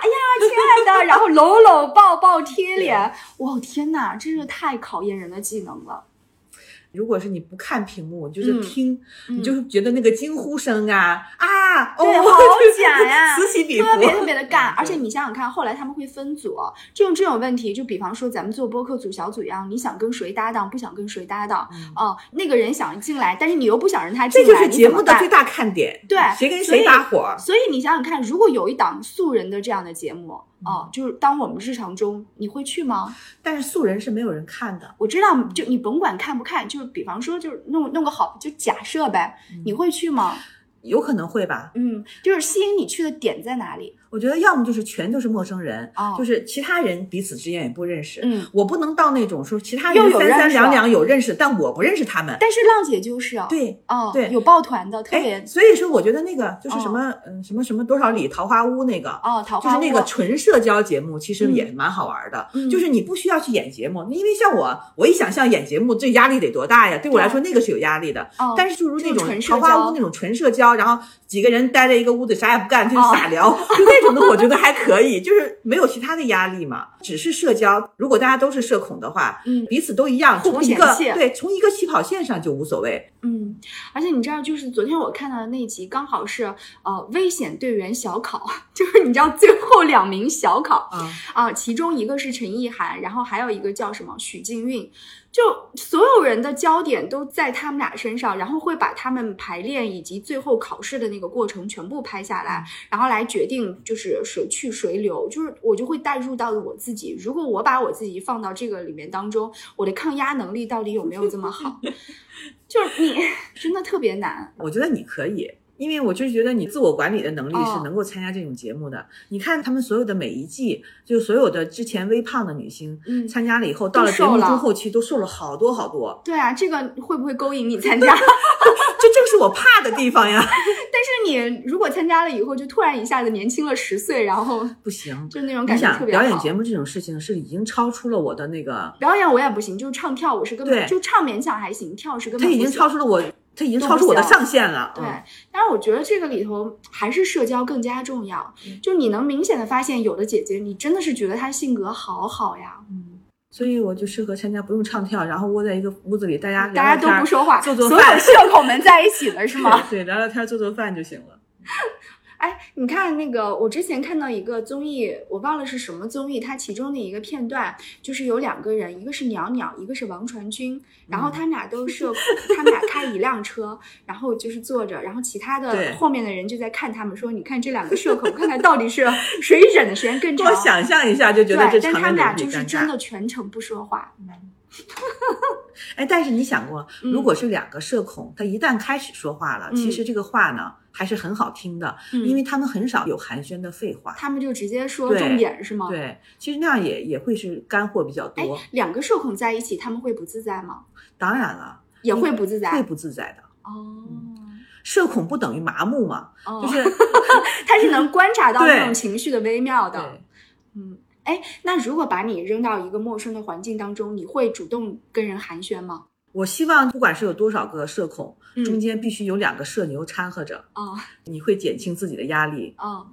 哎呀，亲爱的，然后搂搂抱抱贴脸，哇天哪，真是太考验人的技能了。如果是你不看屏幕，就是嗯听，嗯你就是觉得那个惊呼声啊啊，对，哦、好假呀，此起彼伏，特别特别的干，对而且你想想看，后来他们会分组，这种这种问题，就比方说咱们做播客组小组一样，你想跟谁搭档，不想跟谁搭档，嗯哦、那个人想进来，但是你又不想让他进来，这就是节目的最大看点。对谁跟谁搭伙，所以你想想看，如果有一档素人的这样的节目，嗯哦、就是当我们日常中，你会去吗？但是素人是没有人看的。我知道，就你甭管看不看，就是比方说，就是弄弄个好，就假设呗，你会去吗？有可能会吧，嗯，就是吸引你去的点在哪里？我觉得要么就是全都是陌生人，哦就是其他人彼此之间也不认识。嗯，我不能到那种说其他人三三两两有认识，但我不认识他们。但是浪姐就是啊，对，哦，对有抱团的，特别哎，所以说我觉得那个就是什哦么，嗯，什么什么多少里桃花坞那个，哦，桃花就是那个纯社交节目，其实嗯也蛮好玩的。嗯就是你不需要去演节目，因为像我，我一想象演节目，这压力得多大呀？对我来说，那个是有压力的。哦但是就如那种桃花交坞那种纯社交，然后几个人待在一个屋子，啥也不干，就是傻聊，就那种的，我觉得还可以，就是没有其他的压力嘛，只是社交。如果大家都是社恐的话，嗯彼此都一样，从一个对，从一个起跑线上就无所谓。嗯，而且你知道，就是昨天我看到的那集，刚好是呃危险队员小考，就是你知道最后两名小考啊，啊、其中一个是陈意涵，然后还有一个叫什么许静韵，就所有人的焦点都在他们俩身上，然后会把他们排练以及最后考试的那个过程全部拍下来，然后来决定就是谁去谁留，就是我就会带入到我自己，如果我把我自己放到这个里面当中，我的抗压能力到底有没有这么好？就是你 真的特别难，我觉得你可以。因为我就是觉得你自我管理的能力哦是能够参加这种节目的。你看他们所有的每一季，就所有的之前微胖的女星，嗯参加了以后，到了节目中后期都瘦了好多好多，对啊，这个会不会勾引你 参加？这正是我怕的地方呀。但是你如果参加了以后，就突然一下子年轻了十岁，然后 不行，就那种感觉你想特别好。表演节目这种事情是已经超出了我的那个，表演我也不行，就是唱跳我是根本对就唱勉强还行，跳是根本他已经超出了我，它已经超出我的上限了。对嗯，但是我觉得这个里头还是社交更加重要。嗯就你能明显的发现，有的姐姐你真的是觉得她性格好好呀，嗯所以我就适合参加不用唱跳，然后窝在一个屋子里，大家聊大家都不说话，做做所有社恐们在一起了是吗？对，聊聊天，做做饭就行了。哎，你看那个，我之前看到一个综艺，我忘了是什么综艺，它其中的一个片段就是有两个人，一个是袅袅，一个是王传君，然后他们俩都是社恐，他们俩开一辆车，然后就是坐着，然后其他的后面的人就在看他们，说你看这两个社恐，看看到底是谁忍的时间更长。我想象一下就觉得这但他们俩就是真的全程不说话。哎，但是你想过，如果是两个社恐，他一旦开始说话了，其实这个话呢还是很好听的，因为他们很少有寒暄的废话，他们就直接说重点是吗？对，其实那样也也会是干货比较多。两个社恐在一起，他们会不自在吗？当然了，也会不自在，会不自在的。哦，社恐不等于麻木嘛？就是 他是能观察到 那种情绪的微妙的。嗯。哎，那如果把你扔到一个陌生的环境当中，你会主动跟人寒暄吗？我希望不管是有多少个社恐，中间必须有两个社牛掺和着。啊，你会减轻自己的压力。啊。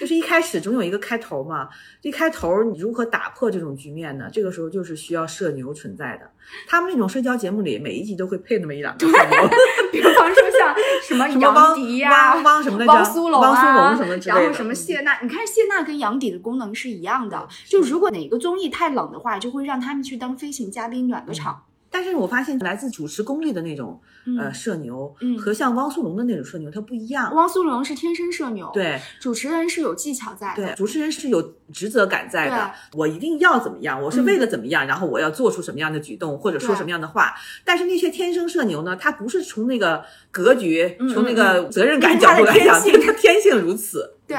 就是一开始总有一个开头嘛，一开头你如何打破这种局面呢？这个时候就是需要社牛存在的。他们那种社交节目里，每一集都会配那么一两个社牛，比方说像什么杨迪呀、汪什么的、汪苏泷汪苏泷什么之类的，然后什么谢娜。你看谢娜跟杨迪的功能是一样的，就如果哪个综艺太冷的话，就会让他们去当飞行嘉宾暖个场。但是我发现来自主持功力的那种呃社牛，和像汪苏泷的那种社牛，它不一样。汪苏泷是天生社牛，对，主持人是有技巧在，对，主持人是有职责感在的。我一定要怎么样？我是为了怎么样？然后我要做出什么样的举动，或者说什么样的话？但是那些天生社牛呢？他不是从那个格局，从那个责任感角度来讲，他天性如此。对，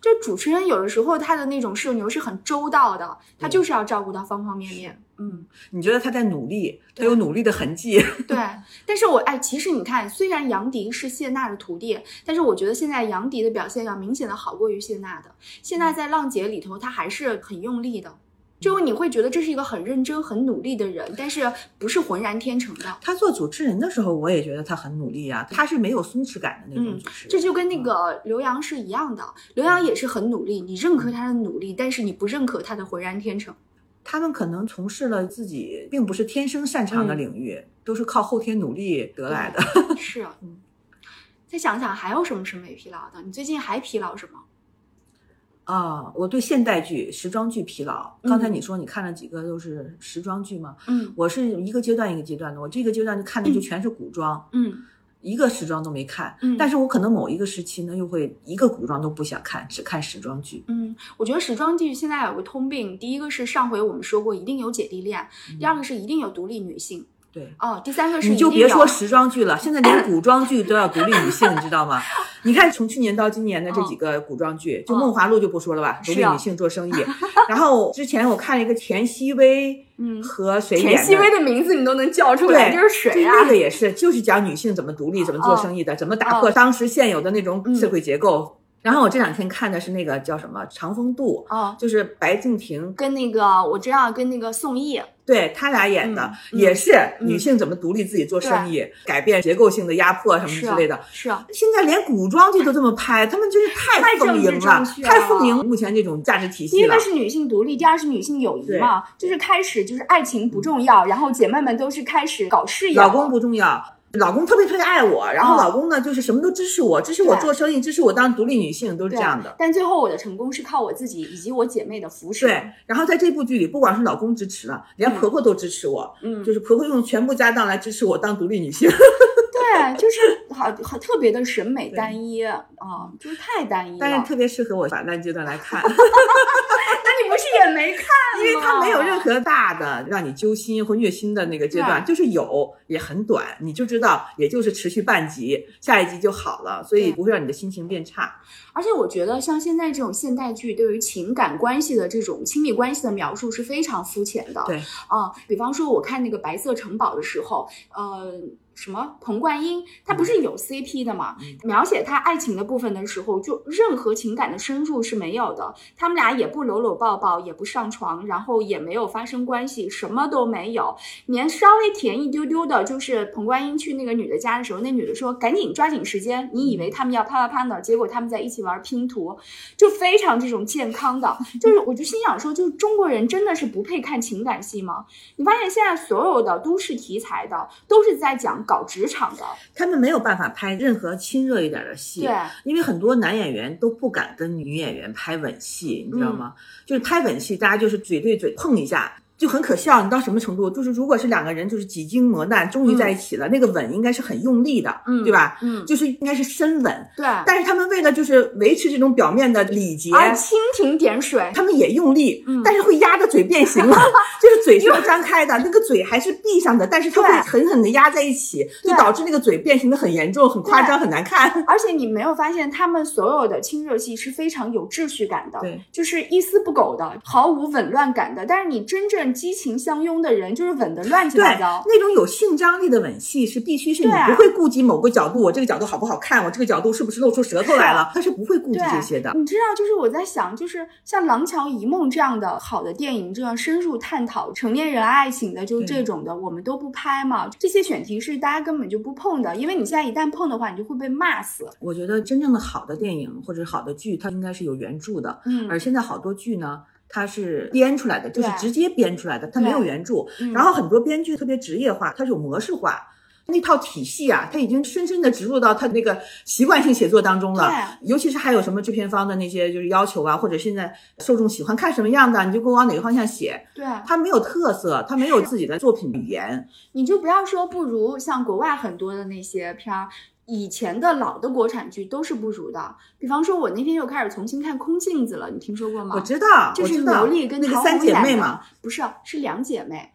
就主持人有的时候他的那种社牛是很周到的，他就是要照顾到方方面面。嗯，你觉得他在努力，他有努力的痕迹。对，但是我哎，其实你看，虽然杨迪是谢娜的徒弟，但是我觉得现在杨迪的表现要明显的好过于谢娜的。谢娜在浪姐里头，她还是很用力的。就你会觉得这是一个很认真、很努力的人，但是不是浑然天成的。他做主持人的时候，我也觉得他很努力啊，他是没有松弛感的那种主持。这就跟那个刘洋是一样的，刘洋也是很努力，你认可他的努力，但是你不认可他的浑然天成。他们可能从事了自己并不是天生擅长的领域，都是靠后天努力得来的。是，啊嗯。再想想还有什么审美疲劳的？你最近还疲劳什么？啊，我对现代剧、时装剧疲劳。刚才你说你看了几个都是时装剧吗？嗯，我是一个阶段一个阶段的。我这个阶段就看的就全是古装，嗯，一个时装都没看。嗯，但是我可能某一个时期呢，又会一个古装都不想看，只看时装剧。嗯，我觉得时装剧现在有个通病，第一个是上回我们说过一定有姐弟恋，第二个是一定有独立女性。对哦，第三个是你就别说时装剧了，现在连古装剧都要独立女性，你知道吗？你看从去年到今年的这几个古装剧，就《梦华录》就不说了吧，独立女性做生意。然后之前我看了一个田曦薇，嗯，和谁？田曦薇的名字你都能叫出来，这是谁啊？那个也是，就是讲女性怎么独立、怎么做生意的，怎么打破当时现有的那种社会结构。然后我这两天看的是那个叫什么《长风渡》，哦，就是白敬亭跟那个我知道跟那个宋轶，对他俩演的，也是女性怎么独立自己做生意，改变结构性的压迫什么之类的。是，啊现在连古装剧都这么拍，他们就是太丰盈了，太丰盈目前这种价值体系了。第一个是女性独立，第二是女性友谊嘛，就是开始就是爱情不重要，然后姐妹们都是开始搞事业，老公不重要。老公特别特别爱我，然后老公呢就是什么都支持我，支持我做生意，支持我当独立女性，都是这样的。但最后我的成功是靠我自己以及我姐妹的扶持。对，然后在这部剧里，不管是老公支持了，连婆婆都支持我，嗯，就是婆婆用全部家当来支持我当独立女性。对，就是好好特别的审美单一啊，就是太单一了。但是特别适合我反烂阶段来看。那你不是也没看？因为它没有任何大的让你揪心或虐心的那个阶段，就是有也很短，你就知道，也就是持续半集，下一集就好了，所以不会让你的心情变差。而且我觉得，像现在这种现代剧，对于情感关系的这种亲密关系的描述是非常肤浅的。对啊，比方说我看那个《白色城堡》的时候，呃。什么彭冠英，他不是有 CP 的吗？描写他爱情的部分的时候，就任何情感的深入是没有的。他们俩也不搂搂抱抱，也不上床，然后也没有发生关系，什么都没有。连稍微甜一丢丢的，就是彭冠英去那个女的家的时候，那女的说：“赶紧抓紧时间。”你以为他们要啪啪啪呢？结果他们在一起玩拼图，就非常这种健康的。就是我就心想说，就是中国人真的是不配看情感戏吗？你发现现在所有的都市题材的都是在讲。搞职场的，他们没有办法拍任何亲热一点的戏，对，因为很多男演员都不敢跟女演员拍吻戏，你知道吗？就是拍吻戏，大家就是嘴对嘴碰一下。就很可笑，你到什么程度？就是如果是两个人，就是几经磨难，终于在一起了，那个吻应该是很用力的，嗯，对吧？嗯，就是应该是深吻。对。但是他们为了就是维持这种表面的礼节，而蜻蜓点水，他们也用力，嗯，但是会压的嘴变形了，就是嘴是要张开的，那个嘴还是闭上的，但是它会狠狠的压在一起，就导致那个嘴变形的很严重、很夸张、很难看。而且你没有发现，他们所有的亲热戏是非常有秩序感的，对，就是一丝不苟的，毫无紊乱感的。但是你真正激情相。拥的人就是吻的乱七八糟，那种有性张力的吻戏是必须是你不会顾及某个角度，我这个角度好不好看，我这个角度是不是露出舌头来了，他是不会顾及这些的。你知道，就是我在想，就是像《廊桥遗梦》这样的好的电影，这样深入探讨成年人爱情的，就是这种的，我们都不拍嘛。这些选题是大家根本就不碰的，因为你现在一旦碰的话，你就会被骂死。我觉得真正的好的电影或者好的剧，它应该是有原著的，嗯，而现在好多剧呢。它是编出来的，就是直接编出来的，它没有原著。然后很多编剧特别职业化，它是有模式化，那套体系啊，它已经深深的植入到他那个习惯性写作当中了。尤其是还有什么制片方的那些就是要求啊，或者现在受众喜欢看什么样的，你就给我往哪个方向写。对，它没有特色，它没有自己的作品语言。你就不要说不如像国外很多的那些片儿。以前的老的国产剧都是不如的，比方说，我那天又开始重新看《空镜子》了，你听说过吗？我知道，就是刘丽跟陶三姐妹嘛，不是，是两姐妹。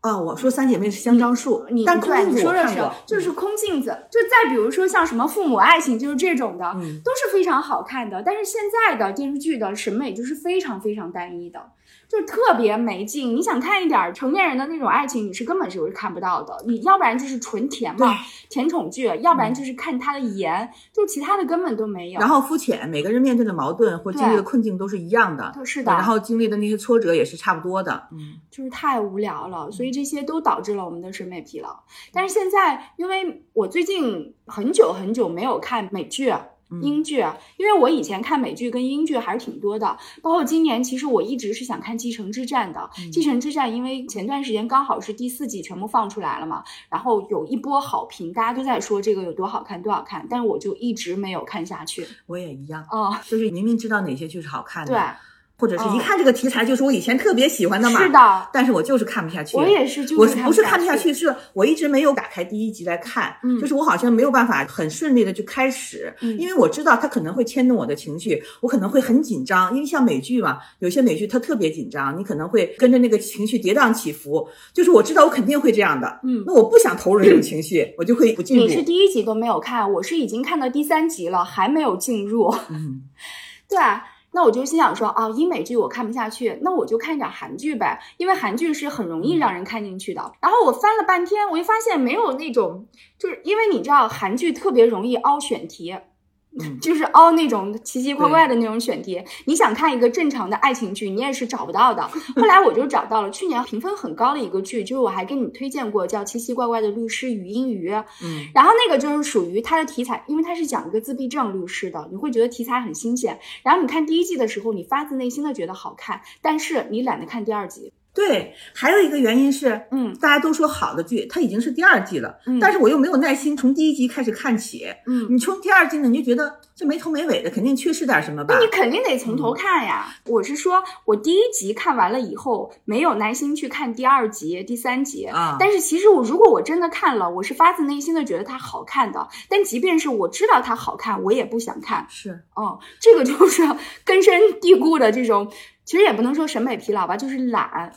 啊，我说三姐妹是香樟树，你但空镜子说的是就是空镜子，就再比如说像什么父母爱情，就是这种的，都是非常好看的。但是现在的电视剧的审美就是非常非常单一的。就特别没劲，你想看一点成年人的那种爱情，你是根本是看不到的。你要不然就是纯甜嘛，甜宠剧；要不然就是看他的颜，就其他的根本都没有。然后肤浅，每个人面对的矛盾或经历的困境都是一样的，是的。然后经历的那些挫折也是差不多的，嗯，就是太无聊了，所以这些都导致了我们的审美疲劳。但是现在，因为我最近很久很久没有看美剧。英剧，因为我以前看美剧跟英剧还是挺多的，包括今年，其实我一直是想看《继承之战》的，《继承之战》，因为前段时间刚好是第四季全部放出来了嘛，然后有一波好评，大家都在说这个有多好看，多好看，但是我就一直没有看下去。我也一样，哦，就是明明知道哪些剧是好看的，对。或者是一看这个题材就是我以前特别喜欢的嘛，是的，但是我就是看不下去。我也是，我不是看不下去，是我一直没有打开第一集来看，嗯，就是我好像没有办法很顺利的去开始，嗯，因为我知道它可能会牵动我的情绪，我可能会很紧张，因为像美剧嘛，有些美剧它特别紧张，你可能会跟着那个情绪跌宕起伏，就是我知道我肯定会这样的，嗯，那我不想投入这种情绪，我就会不进入。你是第一集都没有看，我是已经看到第三集了，还没有进入，嗯，对。那我就心想说啊，英美剧我看不下去，那我就看一点韩剧呗，因为韩剧是很容易让人看进去的。然后我翻了半天，我就发现没有那种，就是因为你知道韩剧特别容易凹选题。就是凹那种奇奇怪怪的那种选题，你想看一个正常的爱情剧，你也是找不到的。后来我就找到了去年评分很高的一个剧，就是我还给你推荐过，叫《奇奇怪怪的律师语音语》。嗯，然后那个就是属于它的题材，因为它是讲一个自闭症律师的，你会觉得题材很新鲜。然后你看第一季的时候，你发自内心的觉得好看，但是你懒得看第二集。对，还有一个原因是，嗯，大家都说好的剧，它已经是第二季了，嗯，但是我又没有耐心从第一集开始看起，嗯，你从第二季呢，你就觉得这没头没尾的，肯定缺失点什么吧？那你肯定得从头看呀。我是说，我第一集看完了以后，没有耐心去看第二集、第三集啊。但是其实我如果我真的看了，我是发自内心的觉得它好看的。但即便是我知道它好看，我也不想看。是，哦，这个就是 根深蒂固的这种，其实也不能说审美疲劳吧，就是懒。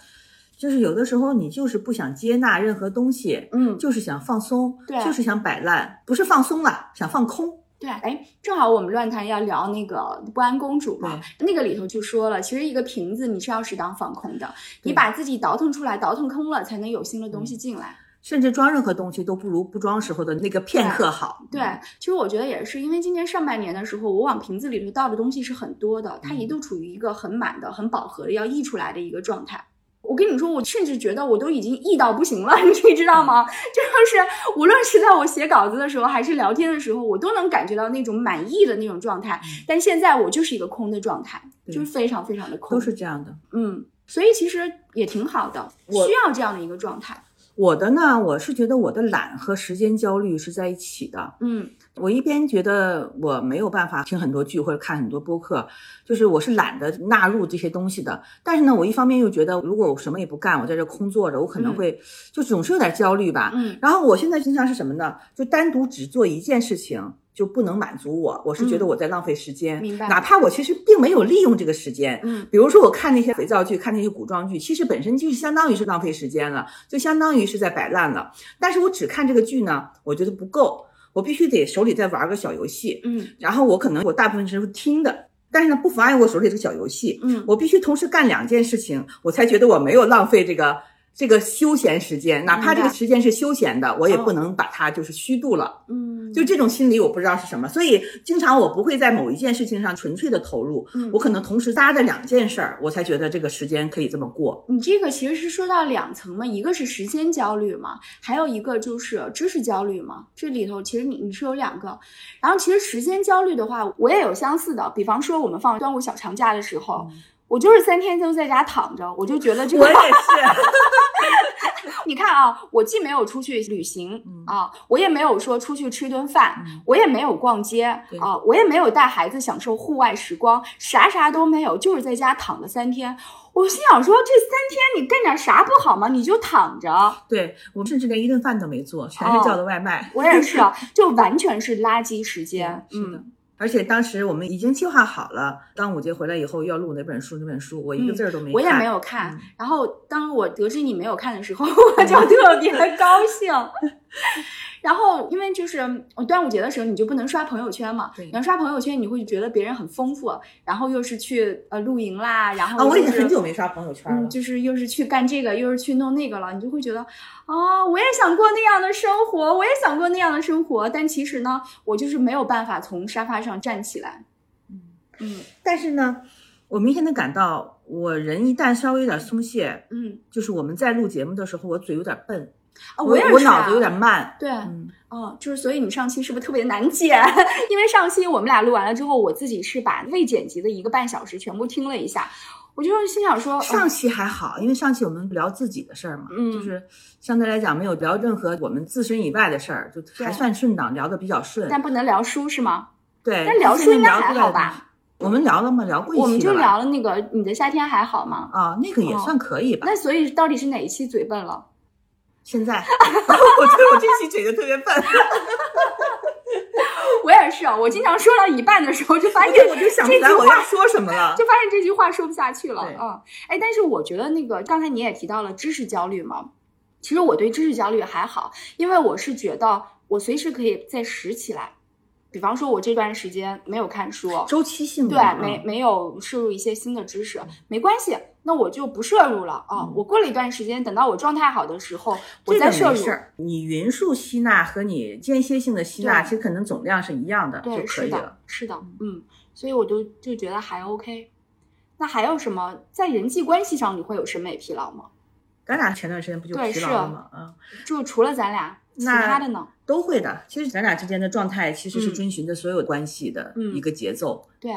就是有的时候你就是不想接纳任何东西，嗯，就是想放松，对，就是想摆烂，不是放松了，想放空。对，哎，正好我们乱谈要聊那个不安公主嘛，那个里头就说了，其实一个瓶子你是要适当放空的，你把自己倒腾出来，倒腾空了，才能有新的东西进来。甚至装任何东西都不如不装时候的那个片刻好。对，其实我觉得也是，因为今年上半年的时候，我往瓶子里头倒的东西是很多的，它一度处于一个很满的、很饱和的要溢出来的一个状态。我跟你说，我甚至觉得我都已经意到不行了，你知道吗？就是无论是在我写稿子的时候，还是聊天的时候，我都能感觉到那种满意的那种状态。但现在我就是一个空的状态，就是非常非常的空，都是这样的。嗯，所以其实也挺好的，需要这样的一个状态。我的呢，我是觉得我的懒和时间焦虑是在一起的。嗯我一边觉得我没有办法听很多剧或者看很多播客，就是我是懒得纳入这些东西的。但是呢，我一方面又觉得，如果我什么也不干，我在这空坐着，我可能会就总是有点焦虑吧。嗯然后我现在经常是什么呢？就单独只做一件事情。就不能满足我，我是觉得我在浪费时间，嗯明白。哪怕我其实并没有利用这个时间，嗯。比如说我看那些肥皂剧，看那些古装剧，其实本身就是相当于是浪费时间了，就相当于是在摆烂了。但是我只看这个剧呢，我觉得不够，我必须得手里再玩个小游戏，嗯。然后我可能我大部分时候听的，但是呢不妨碍我手里这个小游戏，嗯。我必须同时干两件事情，我才觉得我没有浪费这个这个休闲时间，哪怕这个时间是休闲的，我也不能把它就是虚度了。嗯，就这种心理，我不知道是什么，所以经常我不会在某一件事情上纯粹的投入，嗯我可能同时搭着两件事儿，我才觉得这个时间可以这么过。你这个其实是说到两层嘛，一个是时间焦虑嘛，还有一个就是知识焦虑嘛。这里头其实你你是有两个，然后其实时间焦虑的话，我也有相似的。比方说我们放端午小长假的时候，我就是三天都在家躺着，我就觉得这个我也 是，你看啊，我既没有出去旅行、嗯啊，我也没有说出去吃顿饭，我也没有逛街啊，我也没有带孩子享受户外时光，啥啥都没有，就是在家躺了三天。我心想说，这三天你干点啥不好吗？你就躺着。对我甚至连一顿饭都没做，全是叫的外卖。我也是，啊，就完全是垃圾时间。是的嗯，而且当时我们已经计划好了，端午节回来以后要录哪本书，哪本书，我一个字儿都没看。嗯我也没有看。嗯然后当我得知你没有看的时候，我就特别高兴。然后，因为就是呃端午节的时候，你就不能刷朋友圈嘛。对你要刷朋友圈，你会觉得别人很丰富，然后又是去呃露营啦，然后啊，我已经很久没刷朋友圈了。嗯，就是又是去干这个，又是去弄那个了，你就会觉得啊、我也想过那样的生活，我也想过那样的生活，但其实呢，我就是没有办法从沙发上站起来。嗯但是呢，我明显的感到，我人一旦稍微有点松懈，嗯就是我们在录节目的时候，我嘴有点笨，啊，我也是、啊、我脑子有点慢。对，嗯，哦，就是所以你上期是不是特别难剪？因为上期我们俩录完了之后，我自己是把未剪辑的一个半小时全部听了一下，我就心想说，上期还好，因为上期我们聊自己的事儿嘛，嗯就是相对来讲没有聊任何我们自身以外的事儿，就还算顺当，聊得比较顺。但不能聊书是吗？对，但聊书应该还好吧？我们聊了吗？聊过一期我们就聊了那个你的夏天还好吗？啊，那个也哦算可以吧。那所以到底是哪一期嘴笨了？现在，我觉得我这期嘴就特别笨，我也是，我经常说到一半的时候就发现我就想不起来这句话我要说什么了。就发现这句话说不下去了，对嗯，哎，但是我觉得那个刚才你也提到了知识焦虑嘛，其实我对知识焦虑还好，因为我是觉得我随时可以再拾起来，比方说我这段时间没有看书，周期性的对，嗯没没有摄入一些新的知识，没关系，那我就不摄入了啊。嗯我过了一段时间，等到我状态好的时候，我再摄入。没事，你匀速吸纳和你间歇性的吸纳，其实可能总量是一样的就对，可是的以了。，是的，嗯，所以我就就觉得还 OK。那还有什么在人际关系上你会有审美疲劳吗？咱俩前段时间不就疲劳了吗？嗯，就除了咱俩，其他的呢？都会的。其实咱俩之间的状态其实是嗯遵循着所有关系的嗯一个节奏。对，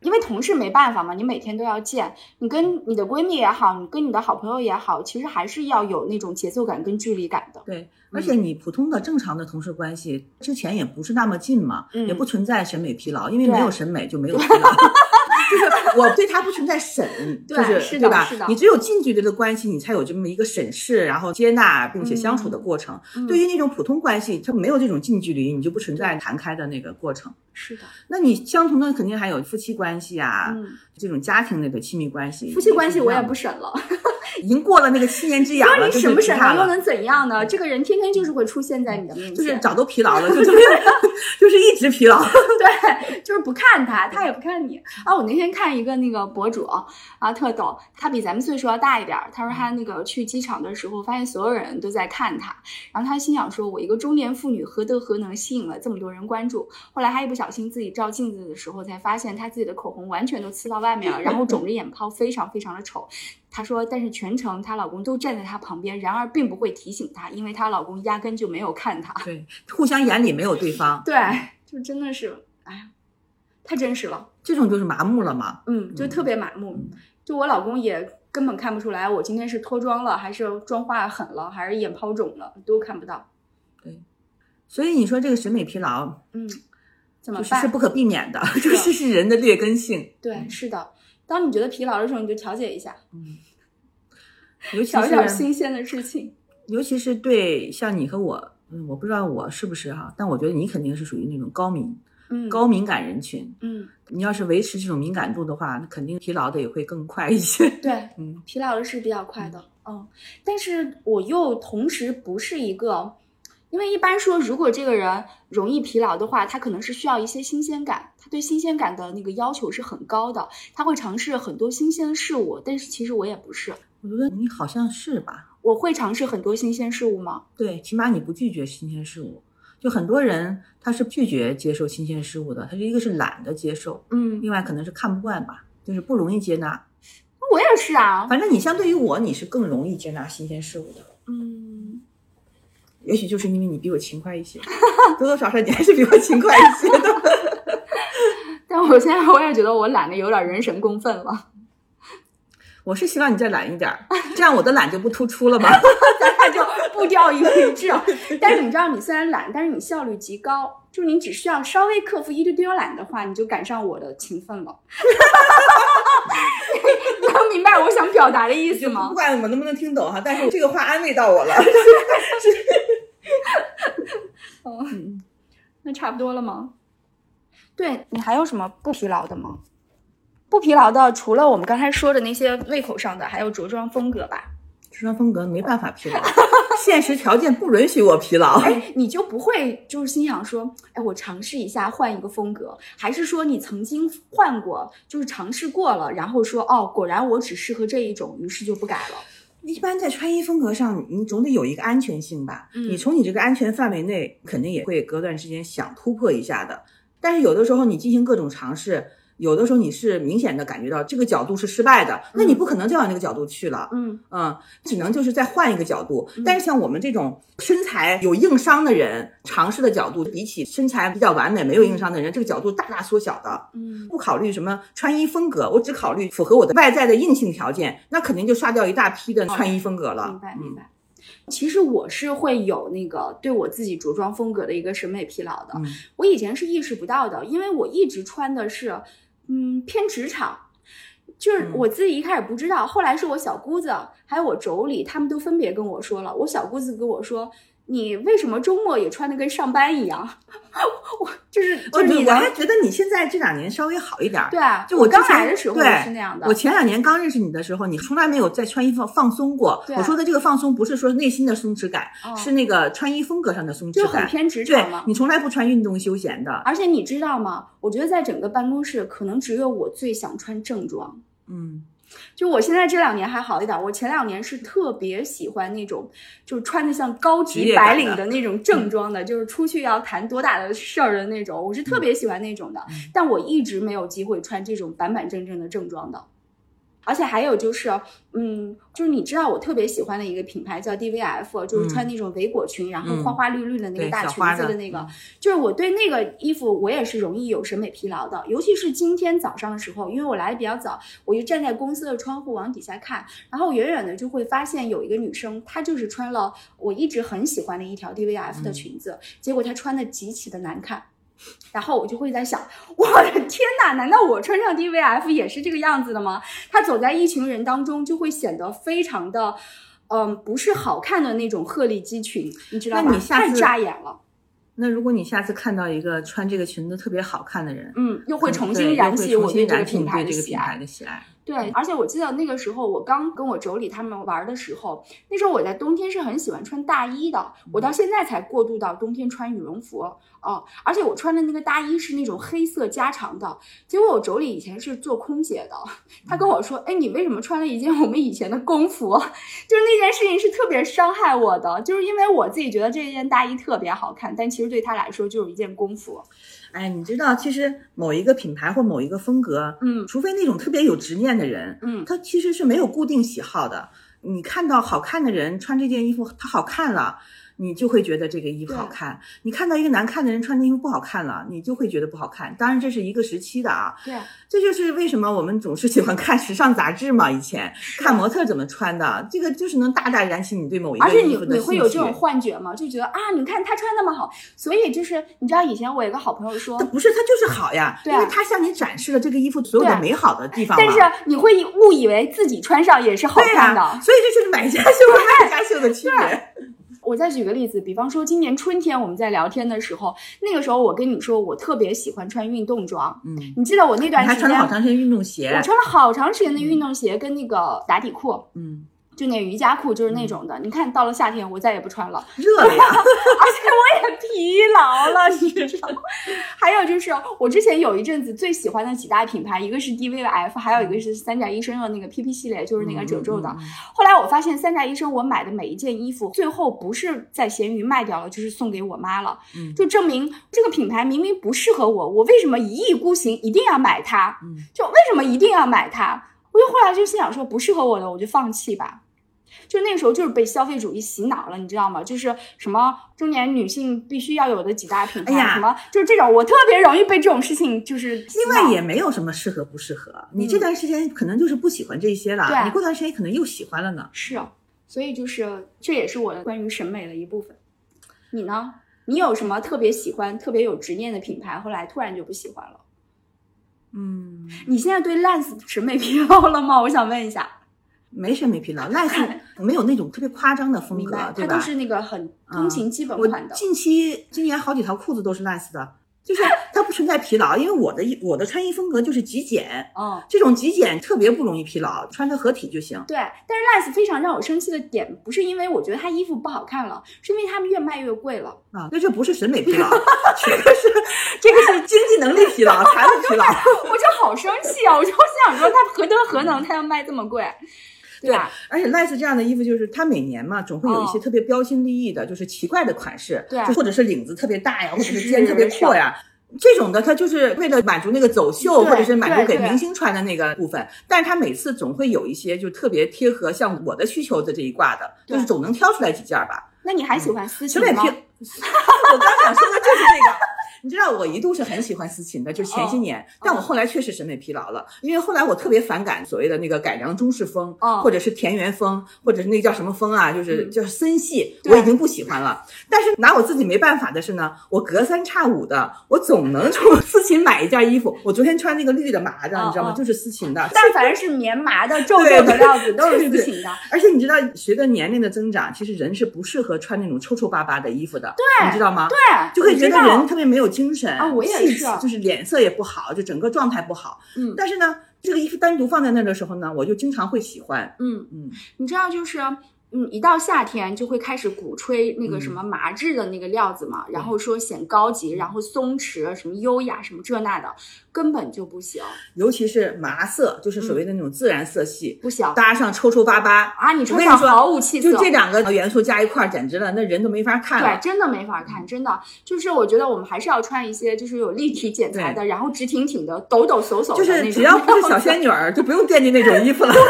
因为同事没办法嘛，你每天都要见，你跟你的闺蜜也好，你跟你的好朋友也好，其实还是要有那种节奏感跟距离感的。对，而且你普通的正常的同事关系之前也不是那么近嘛，嗯也不存在审美疲劳，因为没有审美就没有疲劳。就是 我对他不存在审，就是是对吧是？你只有近距离的关系，你才有这么一个审视，然后接纳并且相处的过程。嗯对于那种普通关系，它没有这种近距离，你就不存在谈开的那个过程。是的，那你相同的肯定还有夫妻关系啊，嗯，这种家庭类的亲密关系。夫妻关系我也不审了。已经过了那个七年之痒了，你审不审了了又能怎样呢？这个人天天就是会出现在你的面前，就是早都疲劳了，就 就是就是一直疲劳。对，就是不看他，他也不看你啊。我那天看一个那个博主啊，特逗，他比咱们岁数要大一点儿。他说他那个去机场的时候，发现所有人都在看他，然后他心想说：“我一个中年妇女何德何能吸引了这么多人关注？”后来他一不小心自己照镜子的时候，才发现她自己的口红完全都呲到外面了，然后肿着眼泡，非常非常的丑。她说，但是全程她老公都站在她旁边，然而并不会提醒她，因为她老公压根就没有看她。对，互相眼里没有对方，对，就真的是，哎呀，太真实了。这种就是麻木了嘛。嗯，就特别麻木。就我老公也根本看不出来我今天是脱妆了，还是妆化狠了，还是眼泡肿了，都看不到。对，所以你说这个审美疲劳，嗯，怎么办？是不可避免的，这是是人的劣根性。对，是的。当你觉得疲劳的时候，你就调节一下，嗯，尤其找一点新鲜的事情。尤其是对像你和我，嗯，我不知道我是不是哈，但我觉得你肯定是属于那种高敏，嗯，高敏感人群，嗯，你要是维持这种敏感度的话，那肯定疲劳的也会更快一些。对，嗯，疲劳的是比较快的，嗯，但是我又同时不是一个，因为一般说，如果这个人容易疲劳的话，他可能是需要一些新鲜感，他对新鲜感的那个要求是很高的，他会尝试很多新鲜的事物。但是其实我也不是，我觉得你好像是吧。我会尝试很多新鲜事物吗？对，起码你不拒绝新鲜事物。就很多人他是拒绝接受新鲜事物的，他是一个是懒得接受，嗯，另外可能是看不惯吧，就是不容易接纳。我也是啊，反正你相对于我，你是更容易接纳新鲜事物的。嗯，也许就是因为你比我勤快一些，多多少少你还是比我勤快一些的。但我现在我也觉得我懒得有点人神共愤了。我是希望你再懒一点，这样我的懒就不突出了嘛，咱俩就步调一致。但是你知道，你虽然懒，但是你效率极高，就是你只需要稍微克服一丢丢懒的话，你就赶上我的勤奋了。你 能明白我想表达的意思吗？不管我能不能听懂哈，但是这个话安慰到我了。哦，那差不多了吗？对你还有什么不疲劳的吗？不疲劳的，除了我们刚才说的那些胃口上的，还有着装风格吧。着装风格没办法疲劳，现实条件不允许我疲劳。哎，你就不会就是心想说，哎，我尝试一下换一个风格，还是说你曾经换过，就是尝试过了，然后说，哦，果然我只适合这一种，于是就不改了。一般在穿衣风格上，你总得有一个安全性吧？嗯你从你这个安全范围内，肯定也会隔段时间想突破一下的。但是有的时候你进行各种尝试。有的时候你是明显的感觉到这个角度是失败的，那你不可能再往那个角度去了，嗯嗯，只能就是再换一个角度。但是像我们这种身材有硬伤的人，尝试的角度比起身材比较完美没有硬伤的人，这个角度大大缩小的。嗯，不考虑什么穿衣风格，我只考虑符合我的外在的硬性条件，那肯定就刷掉一大批的穿衣风格了。明白明白。其实我是会有那个对我自己着装风格的一个审美疲劳的，嗯我以前是意识不到的，因为我一直穿的是。嗯，偏职场，就是我自己一开始不知道，后来是我小姑子还有我妯娌，他们都分别跟我说了。我小姑子跟我说：“你为什么周末也穿的跟上班一样？”我就是就是你我还觉得你现在这两年稍微好一点。对啊，就我刚来的时候也是那样的。我前两年刚认识你的时候，你从来没有在穿衣服放松过。我说的这个放松不是说内心的松弛感，是那个穿衣风格上的松弛感，就很偏职场嘛。你从来不穿运动休闲的，而且你知道吗？我觉得在整个办公室，可能只有我最想穿正装。嗯。就我现在这两年还好一点，我前两年是特别喜欢那种，就是穿的像高级白领的那种正装的，就是出去要谈多大的事儿的那种，我是特别喜欢那种的。但我一直没有机会穿这种板板正正的正装的。而且还有就是，嗯，就是你知道我特别喜欢的一个品牌叫 DVF，就是穿那种围裹裙，然后花花绿绿的那个大裙子的那个，就是我对那个衣服我也是容易有审美疲劳的，尤其是今天早上的时候，因为我来的比较早，我就站在公司的窗户往底下看，然后远远的就会发现有一个女生，她就是穿了我一直很喜欢的一条 DVF 的裙子，结果她穿的极其的难看。然后我就会在想，我的天哪！难道我穿上 DVF 也是这个样子的吗？他走在一群人当中，就会显得非常的，嗯，不是好看的那种鹤立鸡群，你知道吗？太扎眼了。那如果你下次看到一个穿这个裙子特别好看的人，嗯，又会重新燃起我对这个品牌的喜爱。对，而且我记得那个时候，我刚跟我妯娌他们玩的时候，那时候我在冬天是很喜欢穿大衣的，我到现在才过渡到冬天穿羽绒服哦。而且我穿的那个大衣是那种黑色加长的，结果我妯娌以前是做空姐的，她跟我说：“哎，你为什么穿了一件我们以前的工服？” 就是那件事情是特别伤害我的，就是因为我自己觉得这件大衣特别好看，但其实对她来说就是一件工服。哎，你知道，其实某一个品牌或某一个风格，嗯，除非那种特别有执念的人，嗯，他其实是没有固定喜好的。你看到好看的人穿这件衣服，他好看了，你就会觉得这个衣服好看。你看到一个难看的人穿的衣服不好看了，你就会觉得不好看。当然这是一个时期的啊。对，这就是为什么我们总是喜欢看时尚杂志嘛。以前看模特怎么穿的，这个就是能大大燃起你对某一个衣服的你你会有这种幻觉吗？就觉得啊，你看他穿那么好，所以就是你知道以前我有个好朋友说，不是他就是好呀，因为他向你展示了这个衣服所有的美好的地方。但是你会误以为自己穿上也是好看的，所以这就是买家秀和卖家秀的区别。我再举个例子，比方说今年春天我们在聊天的时候，那个时候我跟你说我特别喜欢穿运动装，嗯，你记得我那段时间穿了好长时间运动鞋，我穿了好长时间的运动鞋跟那个打底裤，嗯。就那瑜伽裤，就是那种的。你看到了夏天，我再也不穿了，热了呀，而且我也疲劳了，你知道吗？还有就是，我之前有一阵子最喜欢的几大品牌，一个是 DVF，还有一个是三甲医生的那个 PP 系列，就是那个褶皱的。后来我发现三甲医生，我买的每一件衣服，最后不是在闲鱼卖掉了，就是送给我妈了。嗯，就证明这个品牌明明不适合我，我为什么一意孤行，一定要买它？嗯，就为什么一定要买它？我就后来就心想说，不适合我的，我就放弃吧。就那个时候，就是被消费主义洗脑了，你知道吗？就是什么中年女性必须要有的几大品牌，什么就是这种，我特别容易被这种事情就是。另外也没有什么适合不适合，你这段时间可能就是不喜欢这些了，你过段时间可能又喜欢了呢。是，所以就是这也是我的关于审美的一部分。你呢？你有什么特别喜欢、特别有执念的品牌，后来突然就不喜欢了？嗯，你现在对 Lens 审美疲劳了吗？我想问一下。没审美疲劳，赖是没有那种特别夸张的风格，对吧？它都是那个很通勤基本款的。近期今年好几条裤子都是 Lens 的。就是它不存在疲劳，因为我的衣我的穿衣风格就是极简，嗯，这种极简特别不容易疲劳，穿着合体就行。对，但是 Lens 非常让我生气的点，不是因为我觉得他衣服不好看了，是因为他们越卖越贵了啊。那这不是审美疲劳，这个是 这个是经济能力疲劳，财务疲劳。我就好生气啊！我就想说，他何德何能，他要卖这么贵？对吧？而且 Lens 这样的衣服，就是它每年嘛，总会有一些特别标新立异的，就是奇怪的款式，对，或者是领子特别大呀，或者是肩特别阔呀。这种的，它就是为了满足那个走秀，或者是满足给明星穿的那个部分。但是它每次总会有一些就特别贴合像我的需求的这一挂的，就是总能挑出来几件吧。那你还喜欢丝裙吗？我刚想说的就是这个。你知道我一度是很喜欢思琴的，就是前些年，但我后来确实审美疲劳了，因为后来我特别反感所谓的那个改良中式风，或者是田园风，或者是那叫什么风啊，就是叫森系，我已经不喜欢了。但是拿我自己没办法的是呢，我隔三差五的，我总能从 思琴买一件衣服。我昨天穿那个绿的麻的，你知道吗？就是思琴的。但凡是棉麻的、皱皱的料子，都是思琴的。而且你知道，随着年龄的增长，其实人是不适合穿那种皱皱巴巴的衣服的。对，你知道吗？对，就会觉得人特别没有精神啊。我也。气质就是脸色也不好，就整个状态不好。嗯，但是呢，这个衣服单独放在那的时候呢，我就经常会喜欢。嗯嗯，你知道就是。嗯，一到夏天就会开始鼓吹那个什么麻质的那个料子嘛，然后说显高级，然后松弛，什么优雅，什么这那的，根本就不行。尤其是麻色，就是所谓的那种自然色系，不行，搭上抽抽巴巴啊！你穿上毫无气色，就这两个元素加一块儿，简直了，那人都没法看了。对，真的没法看，真的就是我觉得我们还是要穿一些就是有立体剪裁的，然后直挺挺的，抖抖擞擞的就是只要不是小仙女儿，就不用惦记那种衣服了。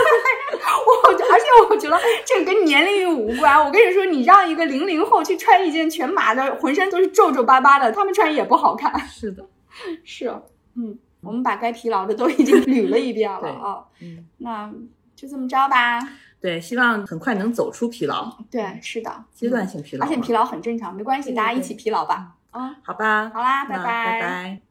我 而且我觉得这个跟年龄无关。我跟你说，你让一个零零后去穿一件全麻的，浑身都是皱皱巴巴的，他们穿也不好看。是的，是，嗯，我们把该疲劳的都已经捋了一遍了 啊。嗯，那就这么着吧。对，希望很快能走出疲劳。对，是的，阶段性疲劳，而且疲劳很正常，没关系，大家一起疲劳吧。啊，好吧，好啦，拜拜，拜拜。